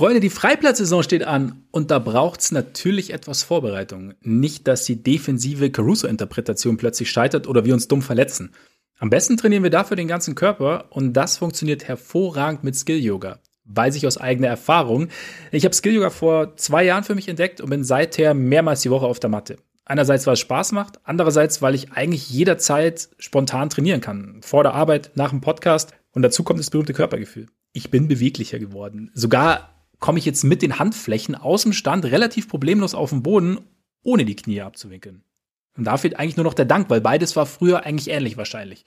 Freunde, die Freiplatzsaison steht an und da braucht's natürlich etwas Vorbereitung. Nicht, dass die defensive Caruso-Interpretation plötzlich scheitert oder wir uns dumm verletzen. Am besten trainieren wir dafür den ganzen Körper und das funktioniert hervorragend mit Skill-Yoga. Weiß ich aus eigener Erfahrung. Ich habe Skill-Yoga vor zwei Jahren für mich entdeckt und bin seither mehrmals die Woche auf der Matte. Einerseits, weil es Spaß macht, andererseits, weil ich eigentlich jederzeit spontan trainieren kann. Vor der Arbeit, nach dem Podcast und dazu kommt das berühmte Körpergefühl. Ich bin beweglicher geworden. Sogar komme ich jetzt mit den Handflächen aus dem Stand relativ problemlos auf den Boden, ohne die Knie abzuwinkeln. Und da fehlt eigentlich nur noch der Dank, weil beides war früher eigentlich ähnlich wahrscheinlich.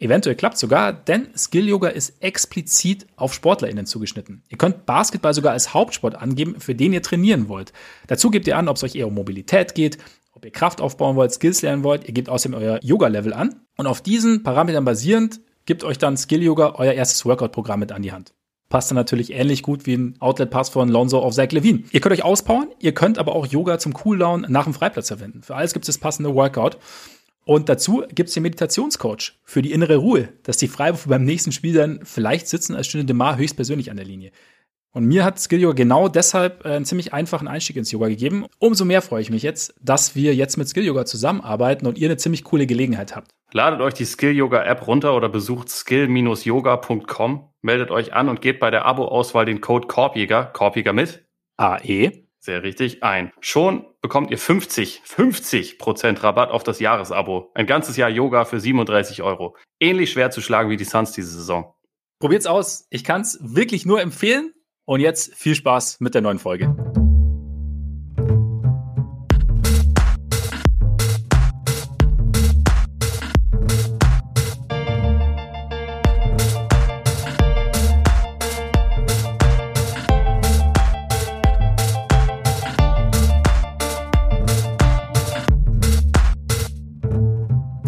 Eventuell klappt sogar, denn Skill Yoga ist explizit auf SportlerInnen zugeschnitten. Ihr könnt Basketball sogar als Hauptsport angeben, für den ihr trainieren wollt. Dazu gebt ihr an, ob es euch eher um Mobilität geht, ob ihr Kraft aufbauen wollt, Skills lernen wollt. Ihr gebt außerdem euer Yoga-Level an. Und auf diesen Parametern basierend gibt euch dann Skill Yoga euer erstes Workout-Programm mit an die Hand passt dann natürlich ähnlich gut wie ein Outlet-Pass von Lonzo auf Zach Levine. Ihr könnt euch auspowern, ihr könnt aber auch Yoga zum Cooldown nach dem Freiplatz verwenden. Für alles gibt es das passende Workout. Und dazu gibt es den Meditationscoach für die innere Ruhe, dass die Freiwürfe beim nächsten Spiel dann vielleicht sitzen, als stünde Demar höchstpersönlich an der Linie. Und mir hat Skill Yoga genau deshalb äh, einen ziemlich einfachen Einstieg ins Yoga gegeben. Umso mehr freue ich mich jetzt, dass wir jetzt mit Skill Yoga zusammenarbeiten und ihr eine ziemlich coole Gelegenheit habt. Ladet euch die Skill Yoga App runter oder besucht skill-yoga.com, meldet euch an und gebt bei der Abo-Auswahl den Code Korbjäger, Korbjäger mit AE, sehr richtig, ein. Schon bekommt ihr 50, 50 Prozent Rabatt auf das Jahresabo. Ein ganzes Jahr Yoga für 37 Euro. Ähnlich schwer zu schlagen wie die Suns diese Saison. Probiert's aus. Ich kann's wirklich nur empfehlen. Und jetzt viel Spaß mit der neuen Folge.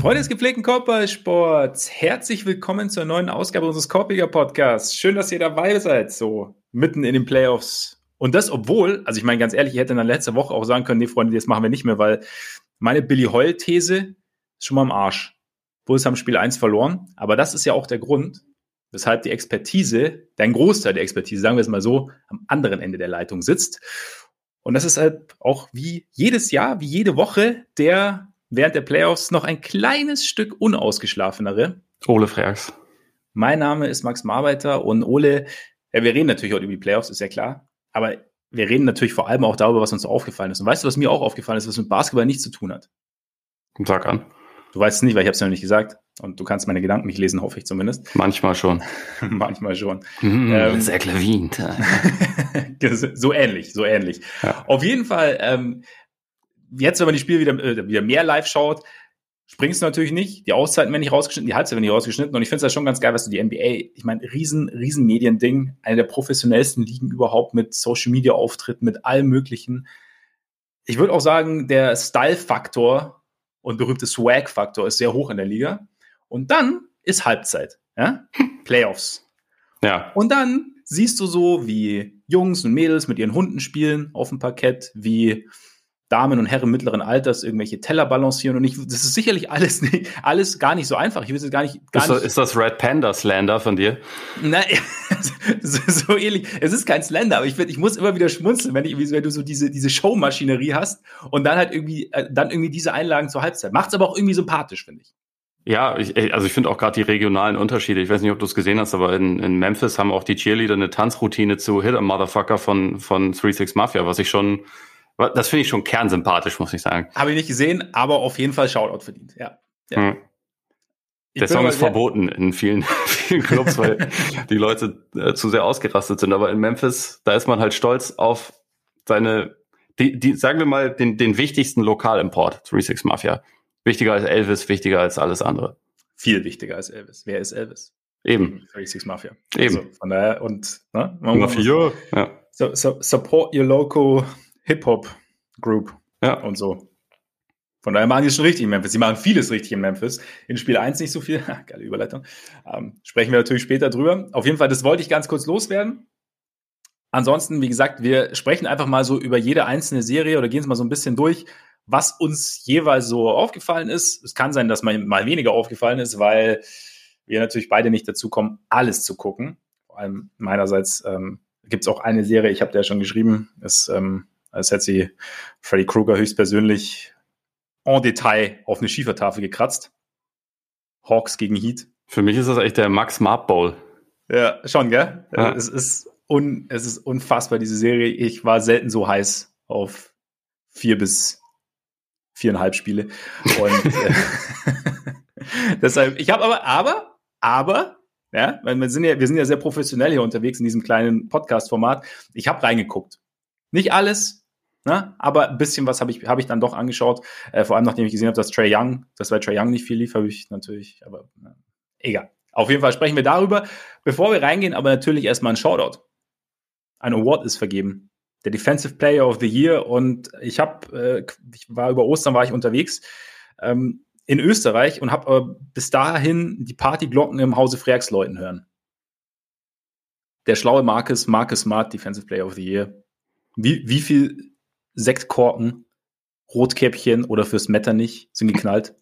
Freunde des gepflegten Korbballsports, herzlich willkommen zur neuen Ausgabe unseres Korbiger Podcasts. Schön, dass ihr dabei seid, so mitten in den Playoffs. Und das, obwohl, also ich meine ganz ehrlich, ich hätte dann letzte Woche auch sagen können, nee, Freunde, das machen wir nicht mehr, weil meine Billy Hoyle-These ist schon mal am Arsch. Bulls haben Spiel 1 verloren, aber das ist ja auch der Grund, weshalb die Expertise, dein Großteil der Expertise, sagen wir es mal so, am anderen Ende der Leitung sitzt. Und das ist halt auch wie jedes Jahr, wie jede Woche der während der Playoffs noch ein kleines Stück unausgeschlafenere. Ole Freaks. Mein Name ist Max Marbeiter und Ole, ja, wir reden natürlich heute über die Playoffs, ist ja klar. Aber wir reden natürlich vor allem auch darüber, was uns aufgefallen ist. Und weißt du, was mir auch aufgefallen ist, was mit Basketball nichts zu tun hat? Sag an. Du weißt es nicht, weil ich habe es ja noch nicht gesagt. Und du kannst meine Gedanken nicht lesen, hoffe ich zumindest. Manchmal schon. Manchmal schon. Mhm, ähm, sehr Levine. so ähnlich, so ähnlich. Ja. Auf jeden Fall, ähm, jetzt, wenn man die Spiele wieder, äh, wieder mehr live schaut, springst du natürlich nicht. Die Auszeiten werden nicht rausgeschnitten, die Halbzeit werden nicht rausgeschnitten. Und ich finde es ja schon ganz geil, was du die NBA, ich meine, riesen, riesen Mediending, eine der professionellsten Ligen überhaupt mit Social Media Auftritt, mit allem Möglichen. Ich würde auch sagen, der Style-Faktor und berühmte Swag-Faktor ist sehr hoch in der Liga. Und dann ist Halbzeit, ja? Playoffs. Ja. Und dann siehst du so, wie Jungs und Mädels mit ihren Hunden spielen auf dem Parkett, wie Damen und Herren mittleren Alters irgendwelche Teller balancieren und ich, das ist sicherlich alles, nicht, alles gar nicht so einfach. Ich will es gar nicht, gar ist, nicht. Ist das Red Panda Slander von dir? Nein, so, so ähnlich. Es ist kein Slander, aber ich, ich muss immer wieder schmunzeln, wenn, ich, wenn du so diese, diese Showmaschinerie hast und dann halt irgendwie, äh, dann irgendwie diese Einlagen zur Halbzeit. Macht's aber auch irgendwie sympathisch, finde ich. Ja, ich, also ich finde auch gerade die regionalen Unterschiede. Ich weiß nicht, ob du es gesehen hast, aber in, in Memphis haben auch die Cheerleader eine Tanzroutine zu Hit a Motherfucker von, von 36 Mafia, was ich schon das finde ich schon kernsympathisch, muss ich sagen. Habe ich nicht gesehen, aber auf jeden Fall Shoutout verdient, ja. ja. Hm. Der Song ist verboten in vielen, vielen Clubs, weil die Leute äh, zu sehr ausgerastet sind. Aber in Memphis, da ist man halt stolz auf seine, die, die sagen wir mal, den, den wichtigsten Lokalimport, 36 Mafia. Wichtiger als Elvis, wichtiger als alles andere. Viel wichtiger als Elvis. Wer ist Elvis? Eben. 36 Mafia. Eben. Also von daher, und, ne? Mafia, ja. So, so, support your local Hip-Hop-Group ja. und so. Von daher machen die es schon richtig in Memphis. Sie machen vieles richtig in Memphis. In Spiel 1 nicht so viel. Geile Überleitung. Ähm, sprechen wir natürlich später drüber. Auf jeden Fall, das wollte ich ganz kurz loswerden. Ansonsten, wie gesagt, wir sprechen einfach mal so über jede einzelne Serie oder gehen es mal so ein bisschen durch, was uns jeweils so aufgefallen ist. Es kann sein, dass mal, mal weniger aufgefallen ist, weil wir natürlich beide nicht dazu kommen, alles zu gucken. Vor allem meinerseits ähm, gibt es auch eine Serie, ich habe der schon geschrieben, ist, ähm, als hätte sie Freddy Krueger höchstpersönlich en Detail auf eine Schiefertafel gekratzt. Hawks gegen Heat. Für mich ist das echt der Max Marp Bowl. Ja, schon, gell? Ja. Es, ist un, es ist unfassbar, diese Serie. Ich war selten so heiß auf vier bis viereinhalb Spiele. Und äh, deshalb, ich habe aber, aber, aber, ja, weil wir sind ja, wir sind ja sehr professionell hier unterwegs in diesem kleinen Podcast-Format. Ich habe reingeguckt. Nicht alles, ne? aber ein bisschen was habe ich, hab ich dann doch angeschaut. Äh, vor allem, nachdem ich gesehen habe, dass Trey Young, dass bei Trey Young nicht viel lief, habe ich natürlich, aber na, egal. Auf jeden Fall sprechen wir darüber. Bevor wir reingehen, aber natürlich erstmal ein Shoutout. Ein Award ist vergeben. Der Defensive Player of the Year und ich habe, äh, ich war über Ostern war ich unterwegs ähm, in Österreich und habe äh, bis dahin die Partyglocken im Hause Freaks läuten hören. Der schlaue Marcus, Marcus Smart, Defensive Player of the Year. Wie, wie viel Sektkorken, Rotkäppchen oder fürs Metternich sind geknallt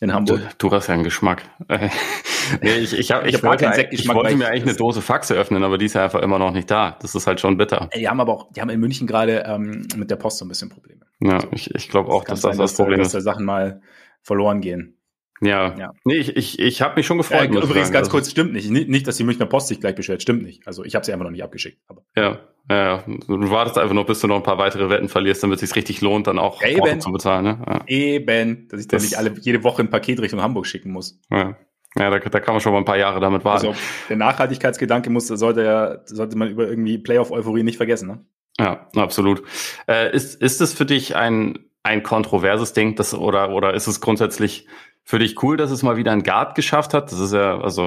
in Hamburg? Du, du hast ja einen Geschmack. ich, ich, hab, ich, ich, wollte, ich wollte mir eigentlich eine Dose Faxe öffnen, aber die ist ja einfach immer noch nicht da. Das ist halt schon bitter. Die haben aber auch, die haben in München gerade ähm, mit der Post so ein bisschen Probleme. Ja, also, ich, ich glaube auch, dass das sein, das Problem dass, ist. Dass da Sachen mal verloren gehen. Ja. ja. Nee, ich, ich, ich habe mich schon gefreut. Ja, übrigens, ganz also kurz, stimmt nicht. nicht. Dass die Münchner Post sich gleich beschwert. Stimmt nicht. Also ich habe sie einfach noch nicht abgeschickt. Aber. Ja, ja, Du wartest einfach noch, bis du noch ein paar weitere Wetten verlierst, damit es sich richtig lohnt, dann auch Eben. zu bezahlen. Ne? Ja. Eben, dass ich dann nicht alle, jede Woche ein Paket Richtung Hamburg schicken muss. Ja. Ja, da, da kann man schon mal ein paar Jahre damit warten. Also der Nachhaltigkeitsgedanke muss, sollte ja, sollte man über irgendwie Playoff-Euphorie nicht vergessen, ne? Ja, absolut. Äh, ist, ist es für dich ein, ein kontroverses Ding, das, oder, oder ist es grundsätzlich für dich cool, dass es mal wieder ein Guard geschafft hat? Das ist ja, also,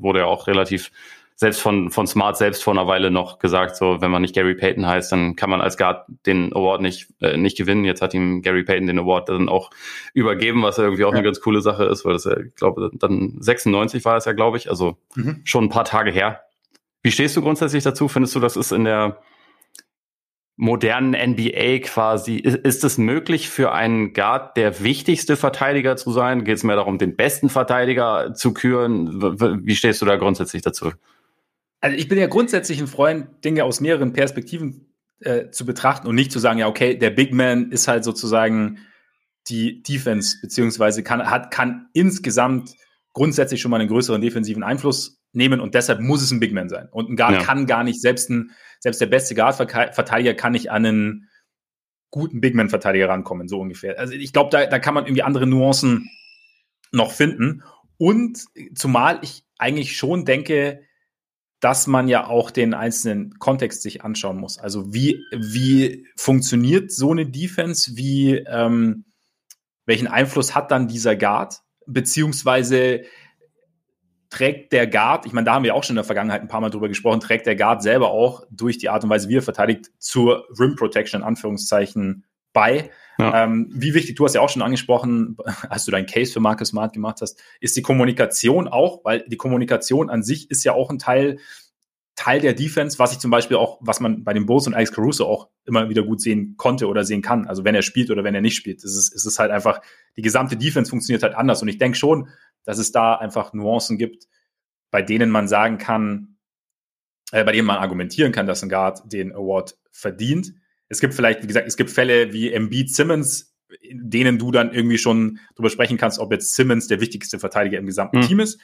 wurde ja auch relativ selbst von, von Smart selbst vor einer Weile noch gesagt, so, wenn man nicht Gary Payton heißt, dann kann man als Guard den Award nicht, äh, nicht gewinnen. Jetzt hat ihm Gary Payton den Award dann auch übergeben, was ja irgendwie auch ja. eine ganz coole Sache ist, weil das ja, ich glaube, dann 96 war es ja, glaube ich, also mhm. schon ein paar Tage her. Wie stehst du grundsätzlich dazu? Findest du, das ist in der modernen NBA quasi, ist, ist es möglich für einen Guard der wichtigste Verteidiger zu sein? Geht es mehr darum, den besten Verteidiger zu küren? Wie stehst du da grundsätzlich dazu? Also ich bin ja grundsätzlich ein Freund, Dinge aus mehreren Perspektiven äh, zu betrachten und nicht zu sagen, ja, okay, der Big Man ist halt sozusagen die Defense, beziehungsweise kann, hat, kann insgesamt grundsätzlich schon mal einen größeren defensiven Einfluss nehmen und deshalb muss es ein Big Man sein. Und ein Guard ja. kann gar nicht, selbst, ein, selbst der beste Guard-Verteidiger kann nicht an einen guten Big Man-Verteidiger rankommen, so ungefähr. Also ich glaube, da, da kann man irgendwie andere Nuancen noch finden. Und zumal ich eigentlich schon denke, dass man ja auch den einzelnen Kontext sich anschauen muss. Also wie, wie funktioniert so eine Defense? Wie, ähm, welchen Einfluss hat dann dieser Guard? Beziehungsweise trägt der Guard, ich meine, da haben wir auch schon in der Vergangenheit ein paar Mal drüber gesprochen, trägt der Guard selber auch durch die Art und Weise, wie er verteidigt, zur Rim Protection in Anführungszeichen bei. Ja. Ähm, wie wichtig, du hast ja auch schon angesprochen, als du deinen Case für Marcus Smart gemacht hast, ist die Kommunikation auch, weil die Kommunikation an sich ist ja auch ein Teil, Teil der Defense, was ich zum Beispiel auch, was man bei den Bulls und Alex Caruso auch immer wieder gut sehen konnte oder sehen kann. Also wenn er spielt oder wenn er nicht spielt. Es ist, es ist halt einfach, die gesamte Defense funktioniert halt anders. Und ich denke schon, dass es da einfach Nuancen gibt, bei denen man sagen kann, äh, bei denen man argumentieren kann, dass ein Guard den Award verdient. Es gibt vielleicht, wie gesagt, es gibt Fälle wie Embiid Simmons, in denen du dann irgendwie schon drüber sprechen kannst, ob jetzt Simmons der wichtigste Verteidiger im gesamten mhm. Team ist.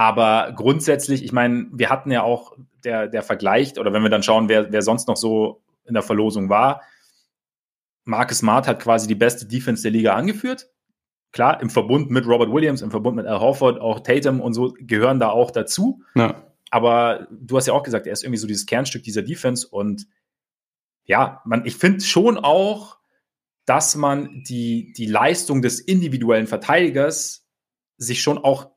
Aber grundsätzlich, ich meine, wir hatten ja auch der, der Vergleich, oder wenn wir dann schauen, wer, wer sonst noch so in der Verlosung war, Marcus Smart hat quasi die beste Defense der Liga angeführt. Klar, im Verbund mit Robert Williams, im Verbund mit Al Horford, auch Tatum und so gehören da auch dazu. Ja. Aber du hast ja auch gesagt, er ist irgendwie so dieses Kernstück dieser Defense und ja, man, ich finde schon auch, dass man die, die Leistung des individuellen Verteidigers sich schon auch,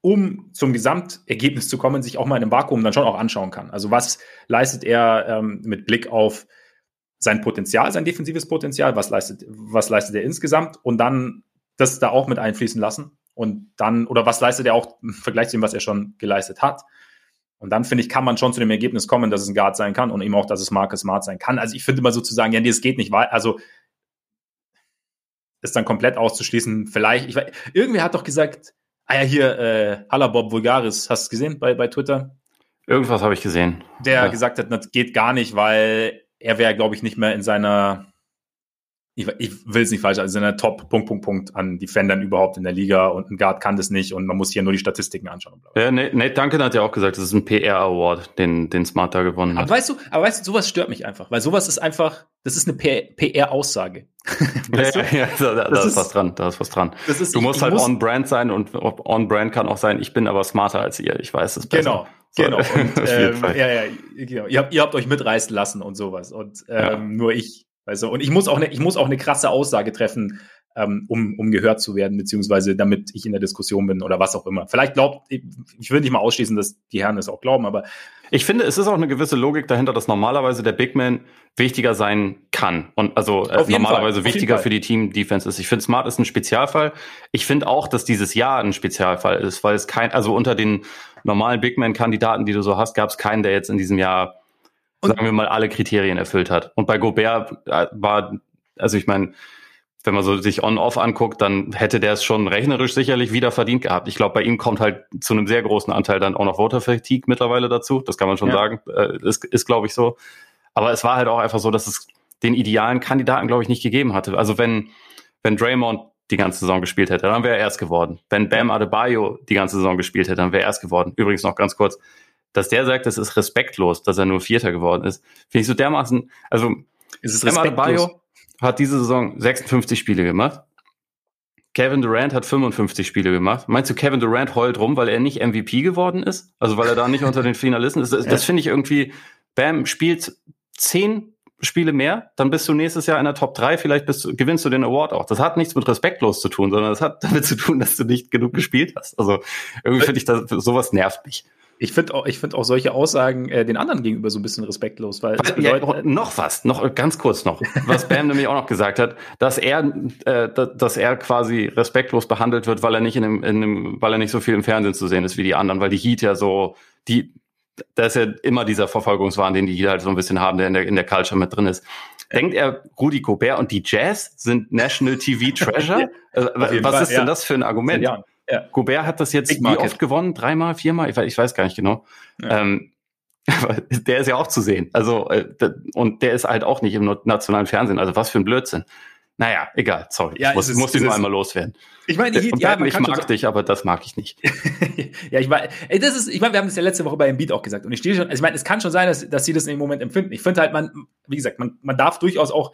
um zum Gesamtergebnis zu kommen, sich auch mal in einem Vakuum dann schon auch anschauen kann. Also was leistet er ähm, mit Blick auf sein Potenzial, sein defensives Potenzial, was leistet, was leistet er insgesamt und dann das da auch mit einfließen lassen und dann, oder was leistet er auch im Vergleich zu dem, was er schon geleistet hat. Und dann finde ich, kann man schon zu dem Ergebnis kommen, dass es ein Guard sein kann und eben auch, dass es Marcus Smart sein kann. Also ich finde immer sozusagen, ja, nee, es geht nicht weiter. Also ist dann komplett auszuschließen. Vielleicht, ich weiß, irgendwer hat doch gesagt, ah ja, hier, äh, Bob Vulgaris, hast du gesehen bei, bei Twitter? Irgendwas habe ich gesehen. Der ja. gesagt hat, das geht gar nicht, weil er wäre, glaube ich, nicht mehr in seiner ich, ich will es nicht falsch, also in der Top Punkt, Punkt, Punkt an Defendern überhaupt in der Liga und ein Guard kann das nicht und man muss hier nur die Statistiken anschauen. Ja, Nate Duncan hat ja auch gesagt, das ist ein PR-Award, den, den Smart da gewonnen hat. Aber weißt du, aber weißt du, sowas stört mich einfach, weil sowas ist einfach, das ist eine PR-Aussage. ja, ja, ja, da, da, ist, ist was dran, da ist was dran. Ist, du musst ich, halt on-brand sein und on-brand kann auch sein, ich bin aber smarter als ihr, ich weiß es besser. Genau. So, genau. Und, ähm, ja, ja, genau. Ihr habt, ihr habt euch mitreißen lassen und sowas. Und ähm, ja. nur ich Weißt du? Und ich muss auch eine, ich muss auch eine krasse Aussage treffen, ähm, um, um gehört zu werden, beziehungsweise damit ich in der Diskussion bin oder was auch immer. Vielleicht glaubt, ich, ich will nicht mal ausschließen, dass die Herren das auch glauben, aber. Ich finde, es ist auch eine gewisse Logik dahinter, dass normalerweise der Big Man wichtiger sein kann. Und also äh, normalerweise wichtiger für die Team-Defense ist. Ich finde, Smart ist ein Spezialfall. Ich finde auch, dass dieses Jahr ein Spezialfall ist, weil es kein, also unter den normalen Big Man-Kandidaten, die du so hast, gab es keinen, der jetzt in diesem Jahr und sagen wir mal, alle Kriterien erfüllt hat. Und bei Gobert äh, war, also ich meine, wenn man so sich on-off anguckt, dann hätte der es schon rechnerisch sicherlich wieder verdient gehabt. Ich glaube, bei ihm kommt halt zu einem sehr großen Anteil dann auch noch Voter Fatigue mittlerweile dazu. Das kann man schon ja. sagen. Äh, ist, ist glaube ich, so. Aber es war halt auch einfach so, dass es den idealen Kandidaten, glaube ich, nicht gegeben hatte. Also wenn, wenn Draymond die ganze Saison gespielt hätte, dann wäre er erst geworden. Wenn Bam Adebayo die ganze Saison gespielt hätte, dann wäre er erst geworden. Übrigens noch ganz kurz, dass der sagt, das ist respektlos, dass er nur Vierter geworden ist, finde ich so dermaßen, also ist es respektlos? hat diese Saison 56 Spiele gemacht. Kevin Durant hat 55 Spiele gemacht. Meinst du, Kevin Durant heult rum, weil er nicht MVP geworden ist? Also weil er da nicht unter den Finalisten ist? Das, das finde ich irgendwie, Bam spielt zehn Spiele mehr, dann bist du nächstes Jahr in der Top 3, vielleicht bist, gewinnst du den Award auch. Das hat nichts mit respektlos zu tun, sondern das hat damit zu tun, dass du nicht genug gespielt hast. Also irgendwie finde ich, das, sowas nervt mich. Ich finde auch, ich finde auch solche Aussagen äh, den anderen gegenüber so ein bisschen respektlos, weil was, ja, noch was, noch ganz kurz noch, was Bam nämlich auch noch gesagt hat, dass er, äh, dass er quasi respektlos behandelt wird, weil er nicht in dem, in dem, weil er nicht so viel im Fernsehen zu sehen ist wie die anderen, weil die Heat ja so, die, da ist ja immer dieser Verfolgungswahn, den die Heat halt so ein bisschen haben, der in der in der Culture mit drin ist. Denkt er, Rudi Gobert und die Jazz sind National TV Treasure? äh, was Fall, ist denn ja. das für ein Argument? Ja. Ja. Gobert hat das jetzt Big wie Market. oft gewonnen? Dreimal, viermal? Ich weiß, ich weiß gar nicht genau. Ja. Ähm, der ist ja auch zu sehen. Also, äh, und der ist halt auch nicht im nationalen Fernsehen. Also, was für ein Blödsinn. Naja, egal, sorry. Ja, ich muss, ist, muss nur einmal loswerden. Ich meine, ich, ja, ich mag dich, aber das mag ich nicht. ja, ich meine, das ist, ich meine, wir haben das ja letzte Woche bei Beat auch gesagt. Und ich stehe schon, also ich meine, es kann schon sein, dass, dass sie das in dem Moment empfinden. Ich finde halt, man, wie gesagt, man, man darf durchaus auch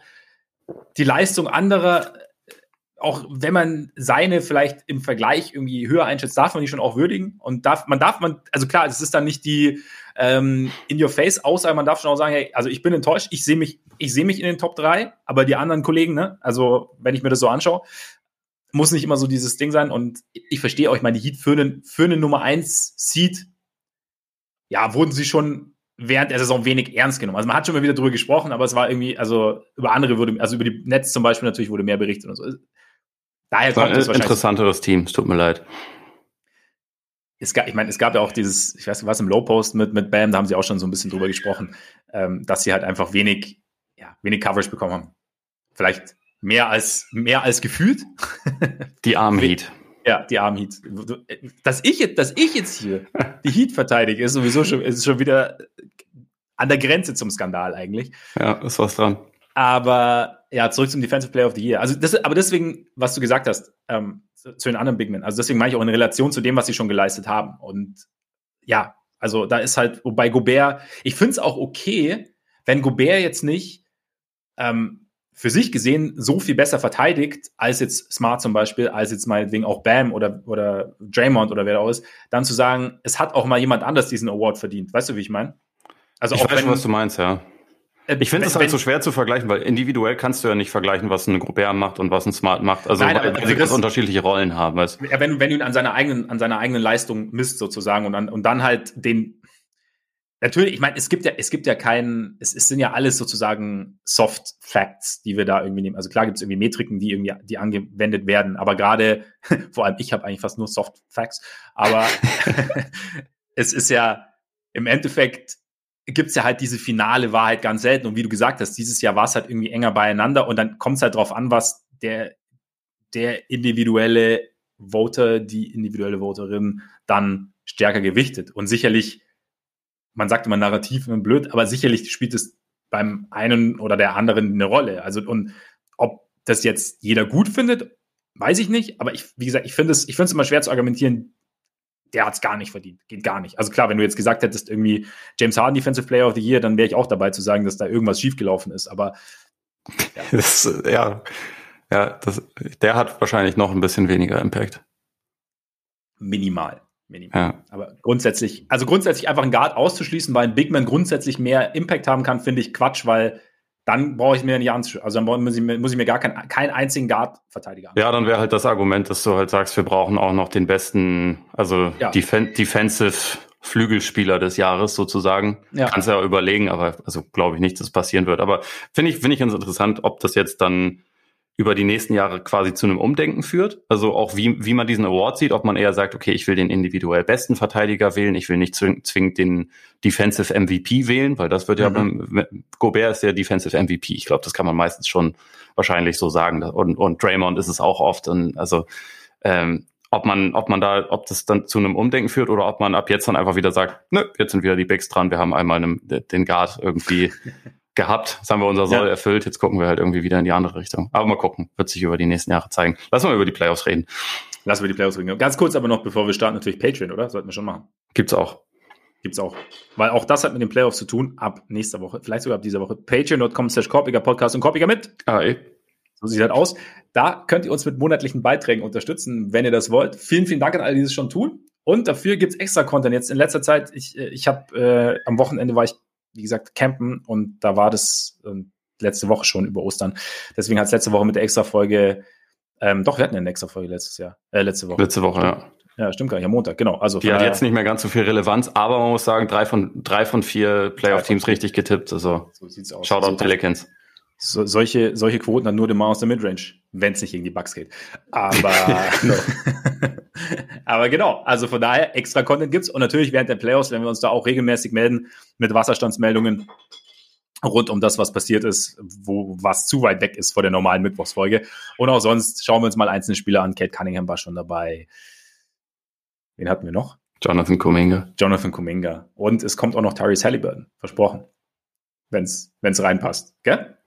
die Leistung anderer auch wenn man seine vielleicht im Vergleich irgendwie höher einschätzt, darf man die schon auch würdigen. Und darf, man darf man, also klar, es ist dann nicht die ähm, In-Your-Face-Aussage, man darf schon auch sagen, hey, also ich bin enttäuscht, ich sehe mich, ich sehe mich in den Top 3, aber die anderen Kollegen, ne, also wenn ich mir das so anschaue, muss nicht immer so dieses Ding sein. Und ich verstehe ich meine, Heat für einen, für einen Nummer 1 Seed, ja, wurden sie schon während der Saison wenig ernst genommen. Also man hat schon mal wieder drüber gesprochen, aber es war irgendwie, also über andere wurde, also über die Netz zum Beispiel natürlich wurde mehr berichtet und so. Daher kommt es wahrscheinlich. Interessanteres Team, es tut mir leid. Es gab, ich meine, es gab ja auch dieses, ich weiß nicht was, im Low Post mit, mit Bam, da haben sie auch schon so ein bisschen drüber gesprochen, ähm, dass sie halt einfach wenig, ja, wenig Coverage bekommen haben. Vielleicht mehr als, mehr als gefühlt. Die armen Heat. Ja, die armen Heat. Dass ich jetzt, dass ich jetzt hier die Heat verteidige, ist sowieso schon, ist schon wieder an der Grenze zum Skandal eigentlich. Ja, ist was dran. Aber ja, zurück zum Defensive Player of the Year. Also das, aber deswegen, was du gesagt hast, ähm, zu, zu, den anderen Big Men, also deswegen meine ich auch in Relation zu dem, was sie schon geleistet haben. Und ja, also da ist halt, wobei Gobert, ich finde es auch okay, wenn Gobert jetzt nicht ähm, für sich gesehen so viel besser verteidigt, als jetzt Smart zum Beispiel, als jetzt meinetwegen auch Bam oder, oder Draymond oder wer da auch ist, dann zu sagen, es hat auch mal jemand anders diesen Award verdient. Weißt du, wie ich meine? Also ich auch weiß wenn, schon, was du meinst, ja. Äh, ich finde es halt so schwer zu vergleichen, weil individuell kannst du ja nicht vergleichen, was ein Gruppär macht und was ein Smart macht. Also Nein, weil, weil sie ganz unterschiedliche Rollen haben. Weißt? Ja, wenn, wenn du ihn an seiner eigenen, an seiner eigenen Leistung misst sozusagen und dann, und dann halt den, natürlich, ich meine, es gibt ja, es gibt ja keinen, es, es sind ja alles sozusagen Soft Facts, die wir da irgendwie nehmen. Also klar gibt es irgendwie Metriken, die irgendwie, die angewendet werden, aber gerade, vor allem ich habe eigentlich fast nur Soft Facts, aber es ist ja im Endeffekt gibt's ja halt diese finale Wahrheit ganz selten. Und wie du gesagt hast, dieses Jahr war es halt irgendwie enger beieinander und dann kommt es halt drauf an, was der, der individuelle Voter, die individuelle Voterin dann stärker gewichtet. Und sicherlich man sagt immer narrativ und blöd, aber sicherlich spielt es beim einen oder der anderen eine Rolle. Also, und ob das jetzt jeder gut findet, weiß ich nicht, aber ich, wie gesagt, ich finde es, ich finde es immer schwer zu argumentieren, der hat es gar nicht verdient. Geht gar nicht. Also klar, wenn du jetzt gesagt hättest, irgendwie James Harden Defensive Player of the Year, dann wäre ich auch dabei zu sagen, dass da irgendwas schiefgelaufen ist. Aber ja, das, ja, ja das, der hat wahrscheinlich noch ein bisschen weniger Impact. Minimal. Minimal. Ja. Aber grundsätzlich, also grundsätzlich einfach einen Guard auszuschließen, weil ein Big Man grundsätzlich mehr Impact haben kann, finde ich Quatsch, weil dann brauche ich mir nicht anzuschauen. Also dann muss ich mir, muss ich mir gar keinen keinen einzigen Guard-Verteidiger. Ja, dann wäre halt das Argument, dass du halt sagst, wir brauchen auch noch den besten, also ja. Defen Defensive Flügelspieler des Jahres sozusagen. Ja. Kannst ja überlegen, aber also glaube ich nicht, dass es passieren wird. Aber finde ich, finde ich ganz interessant, ob das jetzt dann über die nächsten Jahre quasi zu einem Umdenken führt. Also auch wie, wie man diesen Award sieht, ob man eher sagt, okay, ich will den individuell besten Verteidiger wählen, ich will nicht zwingend den Defensive MVP wählen, weil das wird ja, mhm. Gobert ist der Defensive MVP. Ich glaube, das kann man meistens schon wahrscheinlich so sagen. Und, und Draymond ist es auch oft. Und also ähm, ob man, ob man da, ob das dann zu einem Umdenken führt oder ob man ab jetzt dann einfach wieder sagt, nö, jetzt sind wieder die Bigs dran, wir haben einmal einen, den Guard irgendwie gehabt. Das haben wir unser Soll ja. erfüllt. Jetzt gucken wir halt irgendwie wieder in die andere Richtung. Aber mal gucken. Wird sich über die nächsten Jahre zeigen. Lass mal über die Playoffs reden. Lass wir die Playoffs reden. Ganz kurz aber noch, bevor wir starten, natürlich Patreon, oder? Sollten wir schon machen. Gibt's auch. Gibt's auch. Weil auch das hat mit den Playoffs zu tun. Ab nächster Woche, vielleicht sogar ab dieser Woche. Patreon.com slash Korpiger Podcast und Korpiger mit. Ah, eh. So sieht das aus. Da könnt ihr uns mit monatlichen Beiträgen unterstützen, wenn ihr das wollt. Vielen, vielen Dank an alle, die das schon tun. Und dafür gibt's extra Content. Jetzt in letzter Zeit, ich, äh, ich habe äh, am Wochenende war ich wie gesagt, campen und da war das äh, letzte Woche schon über Ostern. Deswegen hat es letzte Woche mit der Extra-Folge, ähm, doch, wir hatten eine Extra-Folge letztes Jahr, äh, letzte Woche. Letzte Woche, ja. Ja, stimmt gar nicht, am Montag, genau. Also Die hat jetzt nicht mehr ganz so viel Relevanz, aber man muss sagen, drei von, drei von vier Playoff-Teams richtig getippt. Also, so sieht's aus. Shoutout also, Pelicans. So, solche, solche Quoten dann nur dem aus der Midrange, wenn es nicht gegen die Bugs geht. Aber, aber genau, also von daher extra Content gibt's und natürlich während der Playoffs, wenn wir uns da auch regelmäßig melden mit Wasserstandsmeldungen rund um das, was passiert ist, wo was zu weit weg ist vor der normalen Mittwochsfolge. Und auch sonst schauen wir uns mal einzelne Spieler an. Kate Cunningham war schon dabei. Wen hatten wir noch? Jonathan Kuminga. Jonathan Kuminga. Und es kommt auch noch Tyrese Halliburton. Versprochen. Wenn's, wenn's reinpasst. Gell?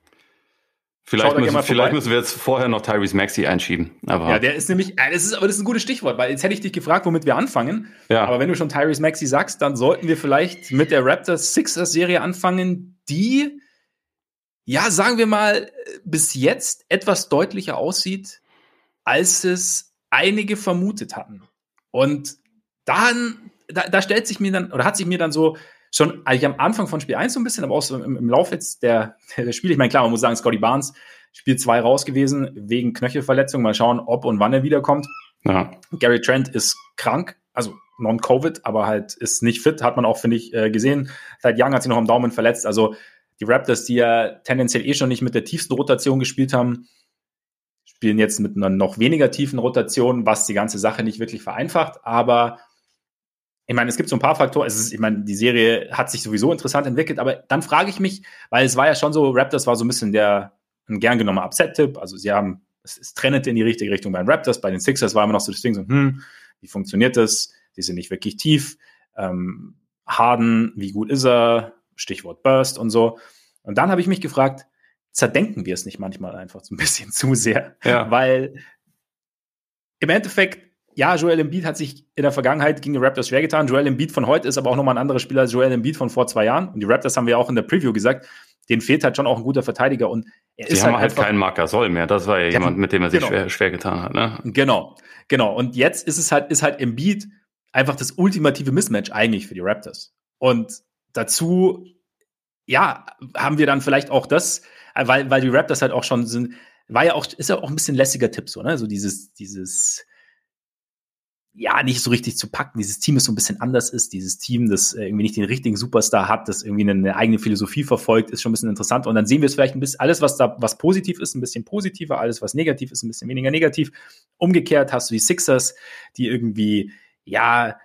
Vielleicht, müssen, vielleicht müssen wir jetzt vorher noch Tyrese Maxi einschieben. Aber ja, der ist nämlich, äh, das ist, aber das ist ein gutes Stichwort, weil jetzt hätte ich dich gefragt, womit wir anfangen. Ja. Aber wenn du schon Tyrese Maxi sagst, dann sollten wir vielleicht mit der Raptors Sixers Serie anfangen, die, ja, sagen wir mal, bis jetzt etwas deutlicher aussieht, als es einige vermutet hatten. Und dann, da, da stellt sich mir dann, oder hat sich mir dann so schon eigentlich am Anfang von Spiel 1 so ein bisschen, aber auch so im, im Lauf jetzt der, der Spiele. Ich meine, klar, man muss sagen, Scotty Barnes Spiel 2 raus gewesen wegen Knöchelverletzung. Mal schauen, ob und wann er wiederkommt. Ja. Gary Trent ist krank, also non-Covid, aber halt ist nicht fit, hat man auch, finde ich, äh, gesehen. Seit Young hat sich noch am Daumen verletzt. Also die Raptors, die ja tendenziell eh schon nicht mit der tiefsten Rotation gespielt haben, spielen jetzt mit einer noch weniger tiefen Rotation, was die ganze Sache nicht wirklich vereinfacht. Aber ich meine, es gibt so ein paar Faktoren. Es ist, ich meine, die Serie hat sich sowieso interessant entwickelt, aber dann frage ich mich, weil es war ja schon so, Raptors war so ein bisschen der ein gern genommener Upset-Tipp. Also sie haben, es, es trennete in die richtige Richtung bei den Raptors. Bei den Sixers war immer noch so das Ding so, hm, wie funktioniert das? Die sind nicht wirklich tief. Ähm, Harden, wie gut ist er? Stichwort Burst und so. Und dann habe ich mich gefragt, zerdenken wir es nicht manchmal einfach so ein bisschen zu sehr? Ja. Weil im Endeffekt ja, Joel Embiid hat sich in der Vergangenheit gegen die Raptors schwer getan. Joel Embiid von heute ist aber auch nochmal ein anderer Spieler als Joel Embiid von vor zwei Jahren. Und die Raptors haben wir auch in der Preview gesagt, denen fehlt halt schon auch ein guter Verteidiger. Und er Sie ist haben halt, halt keinen Marker Soll mehr. Das war ja, ja jemand, mit dem er sich genau. schwer, schwer getan hat. Ne? Genau, genau. Und jetzt ist es halt, ist halt Embiid einfach das ultimative Mismatch eigentlich für die Raptors. Und dazu, ja, haben wir dann vielleicht auch das, weil, weil die Raptors halt auch schon sind, war ja auch, ist ja auch ein bisschen lässiger Tipp so, ne? So dieses, dieses, ja, nicht so richtig zu packen. Dieses Team ist so ein bisschen anders ist. Dieses Team, das äh, irgendwie nicht den richtigen Superstar hat, das irgendwie eine eigene Philosophie verfolgt, ist schon ein bisschen interessant. Und dann sehen wir es vielleicht ein bisschen, alles, was da, was positiv ist, ein bisschen positiver, alles, was negativ ist, ein bisschen weniger negativ. Umgekehrt hast du die Sixers, die irgendwie, ja,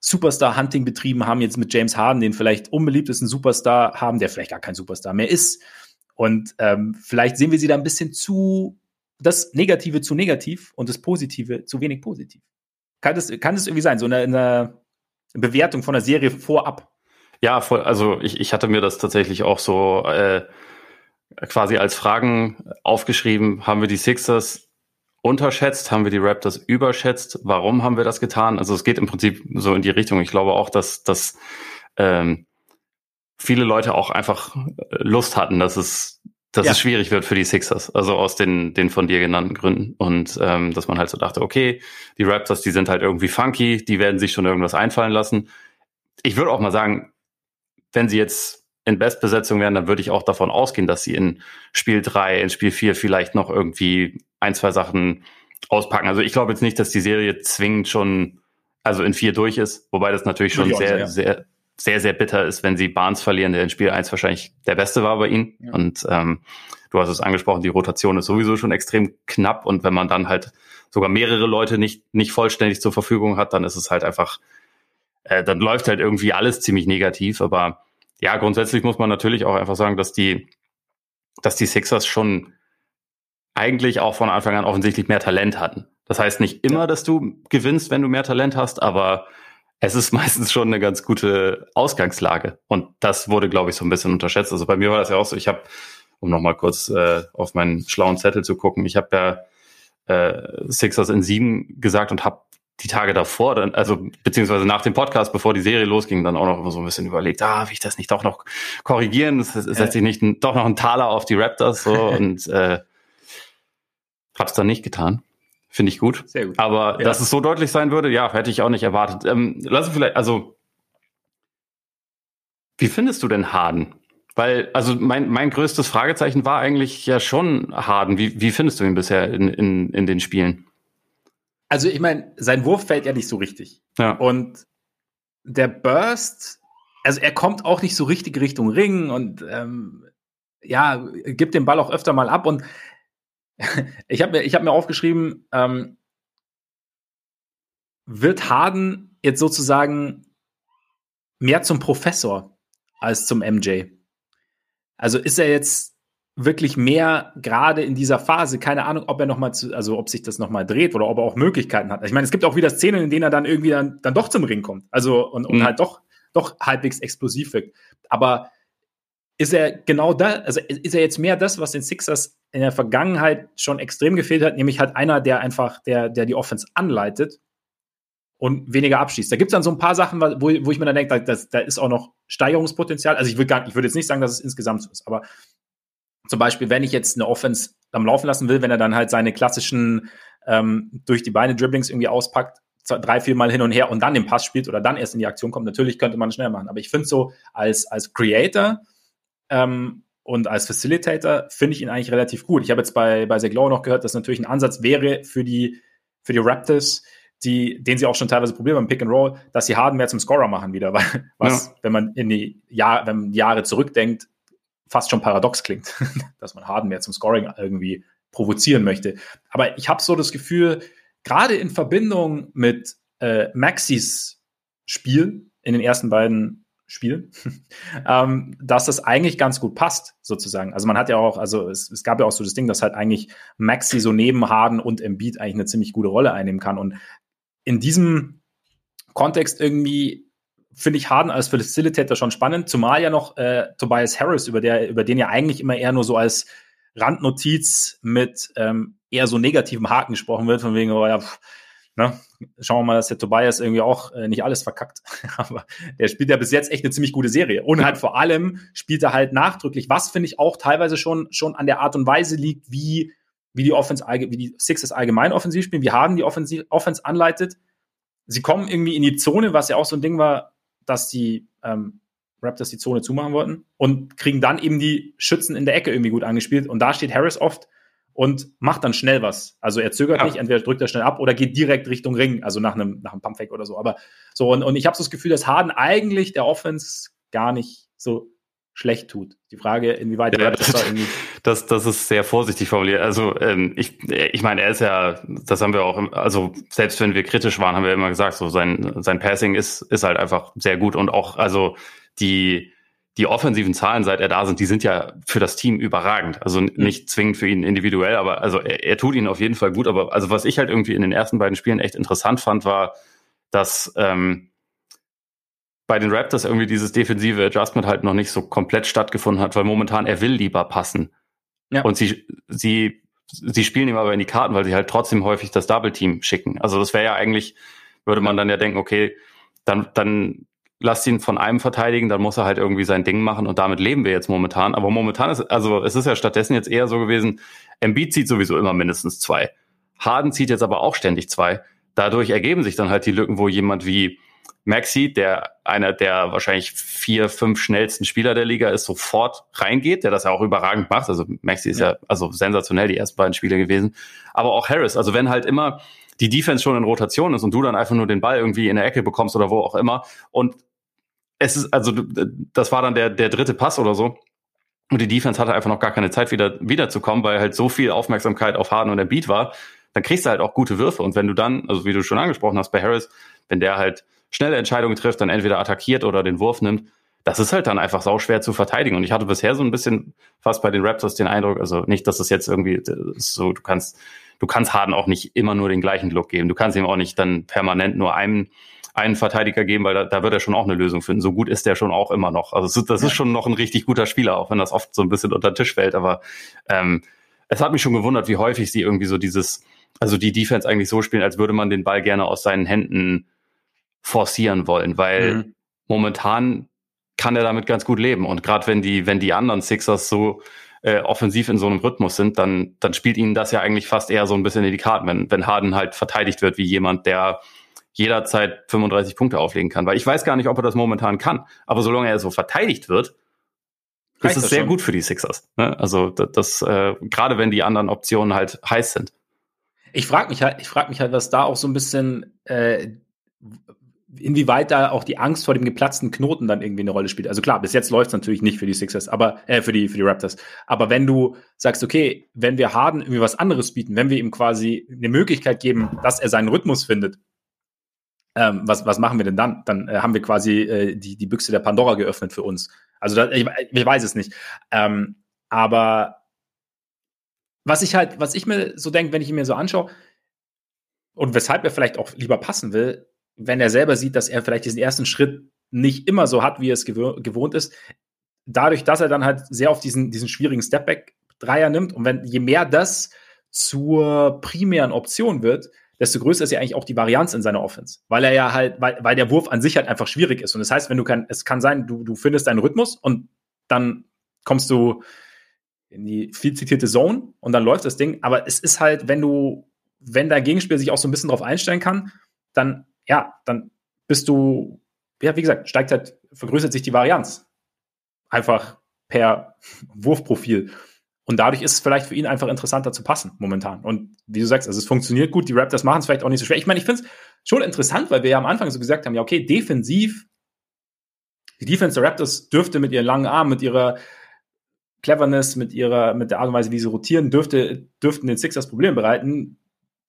Superstar-Hunting betrieben haben, jetzt mit James Harden, den vielleicht unbeliebtesten Superstar haben, der vielleicht gar kein Superstar mehr ist. Und ähm, vielleicht sehen wir sie da ein bisschen zu, das Negative zu negativ und das Positive zu wenig positiv. Kann das, kann das irgendwie sein, so eine, eine Bewertung von der Serie vorab? Ja, voll, also ich, ich hatte mir das tatsächlich auch so äh, quasi als Fragen aufgeschrieben. Haben wir die Sixers unterschätzt? Haben wir die Raptors überschätzt? Warum haben wir das getan? Also es geht im Prinzip so in die Richtung. Ich glaube auch, dass, dass ähm, viele Leute auch einfach Lust hatten, dass es, dass ja. es schwierig wird für die Sixers. Also aus den, den von dir genannten Gründen. Und ähm, dass man halt so dachte, okay, die Raptors, die sind halt irgendwie funky, die werden sich schon irgendwas einfallen lassen. Ich würde auch mal sagen, wenn sie jetzt in Bestbesetzung wären, dann würde ich auch davon ausgehen, dass sie in Spiel 3, in Spiel 4 vielleicht noch irgendwie ein, zwei Sachen auspacken. Also ich glaube jetzt nicht, dass die Serie zwingend schon, also in vier durch ist, wobei das natürlich schon sehr, sehr, sehr, sehr bitter ist, wenn sie Barnes verlieren, der in Spiel 1 wahrscheinlich der Beste war bei ihnen. Ja. Und ähm, du hast es angesprochen, die Rotation ist sowieso schon extrem knapp und wenn man dann halt sogar mehrere Leute nicht, nicht vollständig zur Verfügung hat, dann ist es halt einfach, äh, dann läuft halt irgendwie alles ziemlich negativ, aber ja, grundsätzlich muss man natürlich auch einfach sagen, dass die, dass die Sixers schon eigentlich auch von Anfang an offensichtlich mehr Talent hatten. Das heißt nicht immer, dass du gewinnst, wenn du mehr Talent hast, aber es ist meistens schon eine ganz gute Ausgangslage. Und das wurde, glaube ich, so ein bisschen unterschätzt. Also bei mir war das ja auch so, ich habe, um nochmal kurz äh, auf meinen schlauen Zettel zu gucken, ich habe ja äh, Sixers in sieben gesagt und habe die Tage davor, dann, also beziehungsweise nach dem Podcast, bevor die Serie losging, dann auch noch immer so ein bisschen überlegt, ah, will ich das nicht doch noch korrigieren? Das setzt sich nicht ein, doch noch ein Taler auf die Raptors so und äh, hab's dann nicht getan. Finde ich gut. Sehr gut. Aber ja. dass es so deutlich sein würde, ja, hätte ich auch nicht erwartet. Ähm, lass uns vielleicht, also wie findest du denn Harden? Weil, also mein, mein größtes Fragezeichen war eigentlich ja schon Harden. Wie, wie findest du ihn bisher in, in, in den Spielen? also ich meine, sein Wurf fällt ja nicht so richtig. Ja. Und der Burst, also er kommt auch nicht so richtig Richtung Ring und ähm, ja, gibt den Ball auch öfter mal ab. Und ich habe mir, ich hab mir aufgeschrieben, ähm, wird Harden jetzt sozusagen mehr zum Professor als zum MJ? Also ist er jetzt wirklich mehr gerade in dieser Phase. Keine Ahnung, ob er noch mal zu, also ob sich das noch mal dreht oder ob er auch Möglichkeiten hat. Ich meine, es gibt auch wieder Szenen, in denen er dann irgendwie dann, dann doch zum Ring kommt. Also und, und mhm. halt doch doch halbwegs explosiv wirkt. Aber ist er genau da, also ist er jetzt mehr das, was den Sixers in der Vergangenheit schon extrem gefehlt hat, nämlich halt einer, der einfach, der, der die Offense anleitet und weniger abschließt. Da gibt es dann so ein paar Sachen, wo, wo ich mir dann denke, da, da ist auch noch Steigerungspotenzial. Also ich würde würde jetzt nicht sagen, dass es insgesamt so ist, aber zum Beispiel, wenn ich jetzt eine Offense am Laufen lassen will, wenn er dann halt seine klassischen ähm, durch die Beine Dribblings irgendwie auspackt, drei, vier Mal hin und her und dann den Pass spielt oder dann erst in die Aktion kommt, natürlich könnte man schnell machen. Aber ich finde so als, als Creator ähm, und als Facilitator finde ich ihn eigentlich relativ gut. Ich habe jetzt bei, bei Seglow noch gehört, dass natürlich ein Ansatz wäre für die, für die Raptors, die, den sie auch schon teilweise probieren beim Pick and Roll, dass sie Harden mehr zum Scorer machen wieder, weil was, ja. wenn man in die Jahr, wenn man Jahre zurückdenkt, fast schon paradox klingt, dass man Harden mehr zum Scoring irgendwie provozieren möchte. Aber ich habe so das Gefühl, gerade in Verbindung mit äh, Maxis Spiel in den ersten beiden Spielen, ähm, dass das eigentlich ganz gut passt, sozusagen. Also man hat ja auch, also es, es gab ja auch so das Ding, dass halt eigentlich Maxi so neben Harden und Embiid eigentlich eine ziemlich gute Rolle einnehmen kann. Und in diesem Kontext irgendwie finde ich Harden als Facilitator schon spannend, zumal ja noch äh, Tobias Harris, über, der, über den ja eigentlich immer eher nur so als Randnotiz mit ähm, eher so negativem Haken gesprochen wird, von wegen, oh ja, pff, ne, schauen wir mal, dass der Tobias irgendwie auch äh, nicht alles verkackt. Aber der spielt ja bis jetzt echt eine ziemlich gute Serie. Und halt vor allem spielt er halt nachdrücklich, was finde ich auch teilweise schon, schon an der Art und Weise liegt, wie, wie die Offense, wie die Sixers allgemein offensiv spielen, wie Harden die Offense, Offense anleitet. Sie kommen irgendwie in die Zone, was ja auch so ein Ding war, dass die ähm, Raptors die Zone zumachen wollten und kriegen dann eben die Schützen in der Ecke irgendwie gut angespielt. Und da steht Harris oft und macht dann schnell was. Also er zögert ja. nicht, entweder drückt er schnell ab oder geht direkt Richtung Ring, also nach einem, nach einem Pumpfake oder so. Aber so, und, und ich habe so das Gefühl, dass Harden eigentlich der Offense gar nicht so schlecht tut. Die Frage, inwieweit ja, das, da irgendwie das, das ist sehr vorsichtig formuliert. Also ähm, ich, ich meine, er ist ja, das haben wir auch, im, also selbst wenn wir kritisch waren, haben wir immer gesagt, so sein sein Passing ist ist halt einfach sehr gut und auch also die die offensiven Zahlen, seit er da sind, die sind ja für das Team überragend. Also nicht zwingend für ihn individuell, aber also er, er tut ihn auf jeden Fall gut. Aber also was ich halt irgendwie in den ersten beiden Spielen echt interessant fand, war, dass ähm, bei den Raptors irgendwie dieses defensive Adjustment halt noch nicht so komplett stattgefunden hat, weil momentan er will lieber passen. Ja. Und sie, sie, sie spielen ihm aber in die Karten, weil sie halt trotzdem häufig das Double Team schicken. Also das wäre ja eigentlich, würde man dann ja denken, okay, dann, dann lasst ihn von einem verteidigen, dann muss er halt irgendwie sein Ding machen und damit leben wir jetzt momentan. Aber momentan ist, also es ist ja stattdessen jetzt eher so gewesen, Embiid zieht sowieso immer mindestens zwei. Harden zieht jetzt aber auch ständig zwei. Dadurch ergeben sich dann halt die Lücken, wo jemand wie Maxi, der einer der wahrscheinlich vier, fünf schnellsten Spieler der Liga ist, sofort reingeht, der das ja auch überragend macht. Also Maxi ist ja, ja also sensationell die ersten beiden Spiele gewesen. Aber auch Harris, also wenn halt immer die Defense schon in Rotation ist und du dann einfach nur den Ball irgendwie in der Ecke bekommst oder wo auch immer und es ist, also das war dann der, der dritte Pass oder so. Und die Defense hatte einfach noch gar keine Zeit, wieder wiederzukommen, weil halt so viel Aufmerksamkeit auf Harden und der Beat war. Dann kriegst du halt auch gute Würfe. Und wenn du dann, also wie du schon angesprochen hast bei Harris, wenn der halt schnelle Entscheidungen trifft, dann entweder attackiert oder den Wurf nimmt, das ist halt dann einfach sauschwer zu verteidigen. Und ich hatte bisher so ein bisschen fast bei den Raptors den Eindruck, also nicht, dass es jetzt irgendwie so, du kannst, du kannst Harden auch nicht immer nur den gleichen Look geben. Du kannst ihm auch nicht dann permanent nur einen einen Verteidiger geben, weil da, da wird er schon auch eine Lösung finden. So gut ist der schon auch immer noch. Also das ist schon noch ein richtig guter Spieler, auch wenn das oft so ein bisschen unter den Tisch fällt. Aber ähm, es hat mich schon gewundert, wie häufig sie irgendwie so dieses, also die Defense eigentlich so spielen, als würde man den Ball gerne aus seinen Händen forcieren wollen, weil mhm. momentan kann er damit ganz gut leben. Und gerade wenn die, wenn die anderen Sixers so äh, offensiv in so einem Rhythmus sind, dann, dann spielt ihnen das ja eigentlich fast eher so ein bisschen in die Karten, wenn, wenn Harden halt verteidigt wird wie jemand, der jederzeit 35 Punkte auflegen kann. Weil ich weiß gar nicht, ob er das momentan kann. Aber solange er so verteidigt wird, ist es sehr schon. gut für die Sixers. Ne? Also das, das äh, gerade wenn die anderen Optionen halt heiß sind. Ich frage mich halt, ich frage mich halt, was da auch so ein bisschen äh, inwieweit da auch die Angst vor dem geplatzten Knoten dann irgendwie eine Rolle spielt. Also klar, bis jetzt läuft es natürlich nicht für die Sixers, aber äh, für die für die Raptors. Aber wenn du sagst, okay, wenn wir Harden irgendwie was anderes bieten, wenn wir ihm quasi eine Möglichkeit geben, dass er seinen Rhythmus findet, ähm, was, was machen wir denn dann? Dann äh, haben wir quasi äh, die, die Büchse der Pandora geöffnet für uns. Also da, ich, ich weiß es nicht. Ähm, aber was ich halt, was ich mir so denke, wenn ich ihn mir so anschaue, und weshalb er vielleicht auch lieber passen will, wenn er selber sieht, dass er vielleicht diesen ersten Schritt nicht immer so hat, wie er es gewohnt ist, dadurch, dass er dann halt sehr auf diesen, diesen schwierigen Stepback-Dreier nimmt und wenn je mehr das zur primären Option wird, desto größer ist ja eigentlich auch die Varianz in seiner Offense. Weil er ja halt, weil, weil der Wurf an sich halt einfach schwierig ist. Und das heißt, wenn du kann, es kann sein, du, du findest deinen Rhythmus und dann kommst du in die viel zitierte Zone und dann läuft das Ding. Aber es ist halt, wenn du, wenn dein Gegenspiel sich auch so ein bisschen drauf einstellen kann, dann, ja, dann bist du, ja, wie gesagt, steigt halt, vergrößert sich die Varianz. Einfach per Wurfprofil. Und dadurch ist es vielleicht für ihn einfach interessanter zu passen momentan. Und wie du sagst, also es funktioniert gut, die Raptors machen es vielleicht auch nicht so schwer. Ich meine, ich finde es schon interessant, weil wir ja am Anfang so gesagt haben, ja, okay, defensiv, die Defense der Raptors dürfte mit ihren langen Armen, mit ihrer Cleverness, mit ihrer, mit der Art und Weise, wie sie rotieren, dürfte, dürften den Sixers Probleme bereiten.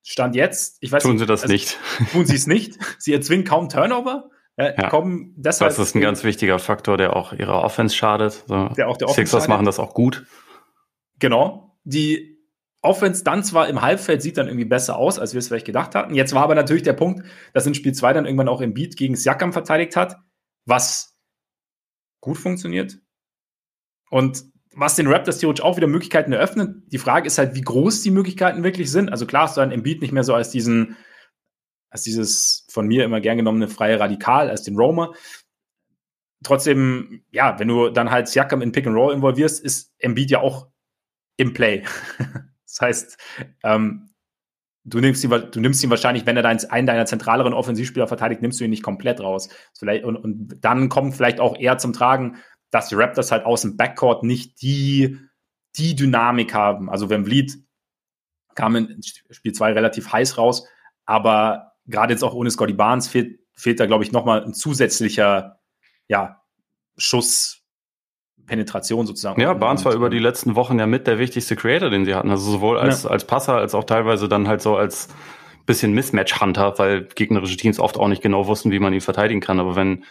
Stand jetzt, ich weiß Tun nicht, sie das also, nicht. Tun sie es nicht. Sie erzwingen kaum Turnover. Äh, ja. kommen deshalb. Das ist ein ganz wichtiger Faktor, der auch ihrer Offense schadet. So. Der auch der Offense Sixers schadet. machen das auch gut. Genau. Die Offense dann zwar im Halbfeld sieht dann irgendwie besser aus, als wir es vielleicht gedacht hatten. Jetzt war aber natürlich der Punkt, dass in Spiel 2 dann irgendwann auch im Beat gegen Siakam verteidigt hat, was gut funktioniert. Und was den Raptors theoretisch auch wieder Möglichkeiten eröffnet. Die Frage ist halt, wie groß die Möglichkeiten wirklich sind. Also klar ist dann Beat nicht mehr so als diesen, als dieses von mir immer gern genommene freie Radikal, als den Roamer. Trotzdem, ja, wenn du dann halt Siakam in Pick and Roll involvierst, ist Embiid ja auch im Play. das heißt, ähm, du nimmst ihn, du nimmst ihn wahrscheinlich, wenn er dein, einen deiner zentraleren Offensivspieler verteidigt, nimmst du ihn nicht komplett raus. Vielleicht, und, und dann kommt vielleicht auch eher zum Tragen, dass die Raptors halt aus dem Backcourt nicht die, die Dynamik haben. Also wenn Vliet kam in Spiel 2 relativ heiß raus, aber gerade jetzt auch ohne Scotty Barnes fehlt, fehlt da, glaube ich, nochmal ein zusätzlicher ja, Schuss Penetration sozusagen. Ja, Barnes war über die letzten Wochen ja mit der wichtigste Creator, den sie hatten. Also sowohl als, ja. als Passer als auch teilweise dann halt so als bisschen Mismatch-Hunter, weil gegnerische Teams oft auch nicht genau wussten, wie man ihn verteidigen kann. Aber wenn,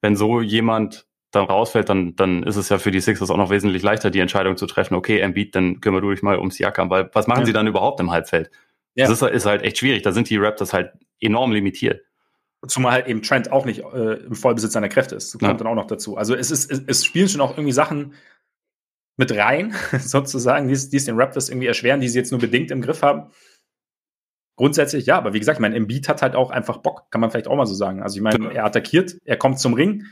wenn so jemand dann rausfällt, dann, dann ist es ja für die Sixers auch noch wesentlich leichter, die Entscheidung zu treffen, okay, Embiid, dann kümmere du dich mal ums Siakam, weil was machen ja. sie dann überhaupt im Halbfeld? Ja. Das ist, ist halt echt schwierig. Da sind die Raptors halt enorm limitiert. Zumal halt eben Trent auch nicht äh, im Vollbesitz seiner Kräfte ist. Das kommt ja. dann auch noch dazu. Also es ist, es, es, spielen schon auch irgendwie Sachen mit rein, sozusagen, die es, die es den Raptors irgendwie erschweren, die sie jetzt nur bedingt im Griff haben. Grundsätzlich ja, aber wie gesagt, mein Embiid hat halt auch einfach Bock, kann man vielleicht auch mal so sagen. Also ich meine, er attackiert, er kommt zum Ring,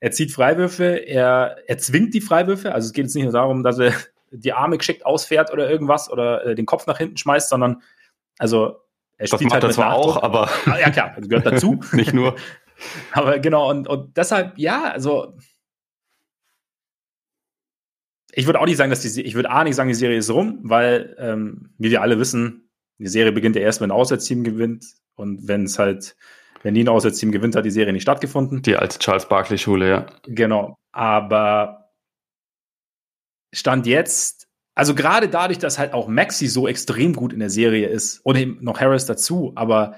er zieht Freiwürfe, er, er zwingt die Freiwürfe. Also es geht jetzt nicht nur darum, dass er die Arme geschickt ausfährt oder irgendwas oder äh, den Kopf nach hinten schmeißt, sondern also er das halt das zwar auch, aber ah, ja klar, das gehört dazu. nicht nur. aber genau und, und deshalb ja, also ich würde auch nicht sagen, dass die ich würde A nicht sagen, die Serie ist rum, weil ähm, wie wir alle wissen, die Serie beginnt ja erst, wenn ein Auswärtsteam gewinnt und wenn es halt wenn nie ein Auswärtsteam gewinnt, hat die Serie nicht stattgefunden. Die alte Charles Barkley Schule, ja. Genau, aber Stand jetzt also gerade dadurch, dass halt auch Maxi so extrem gut in der Serie ist und eben noch Harris dazu, aber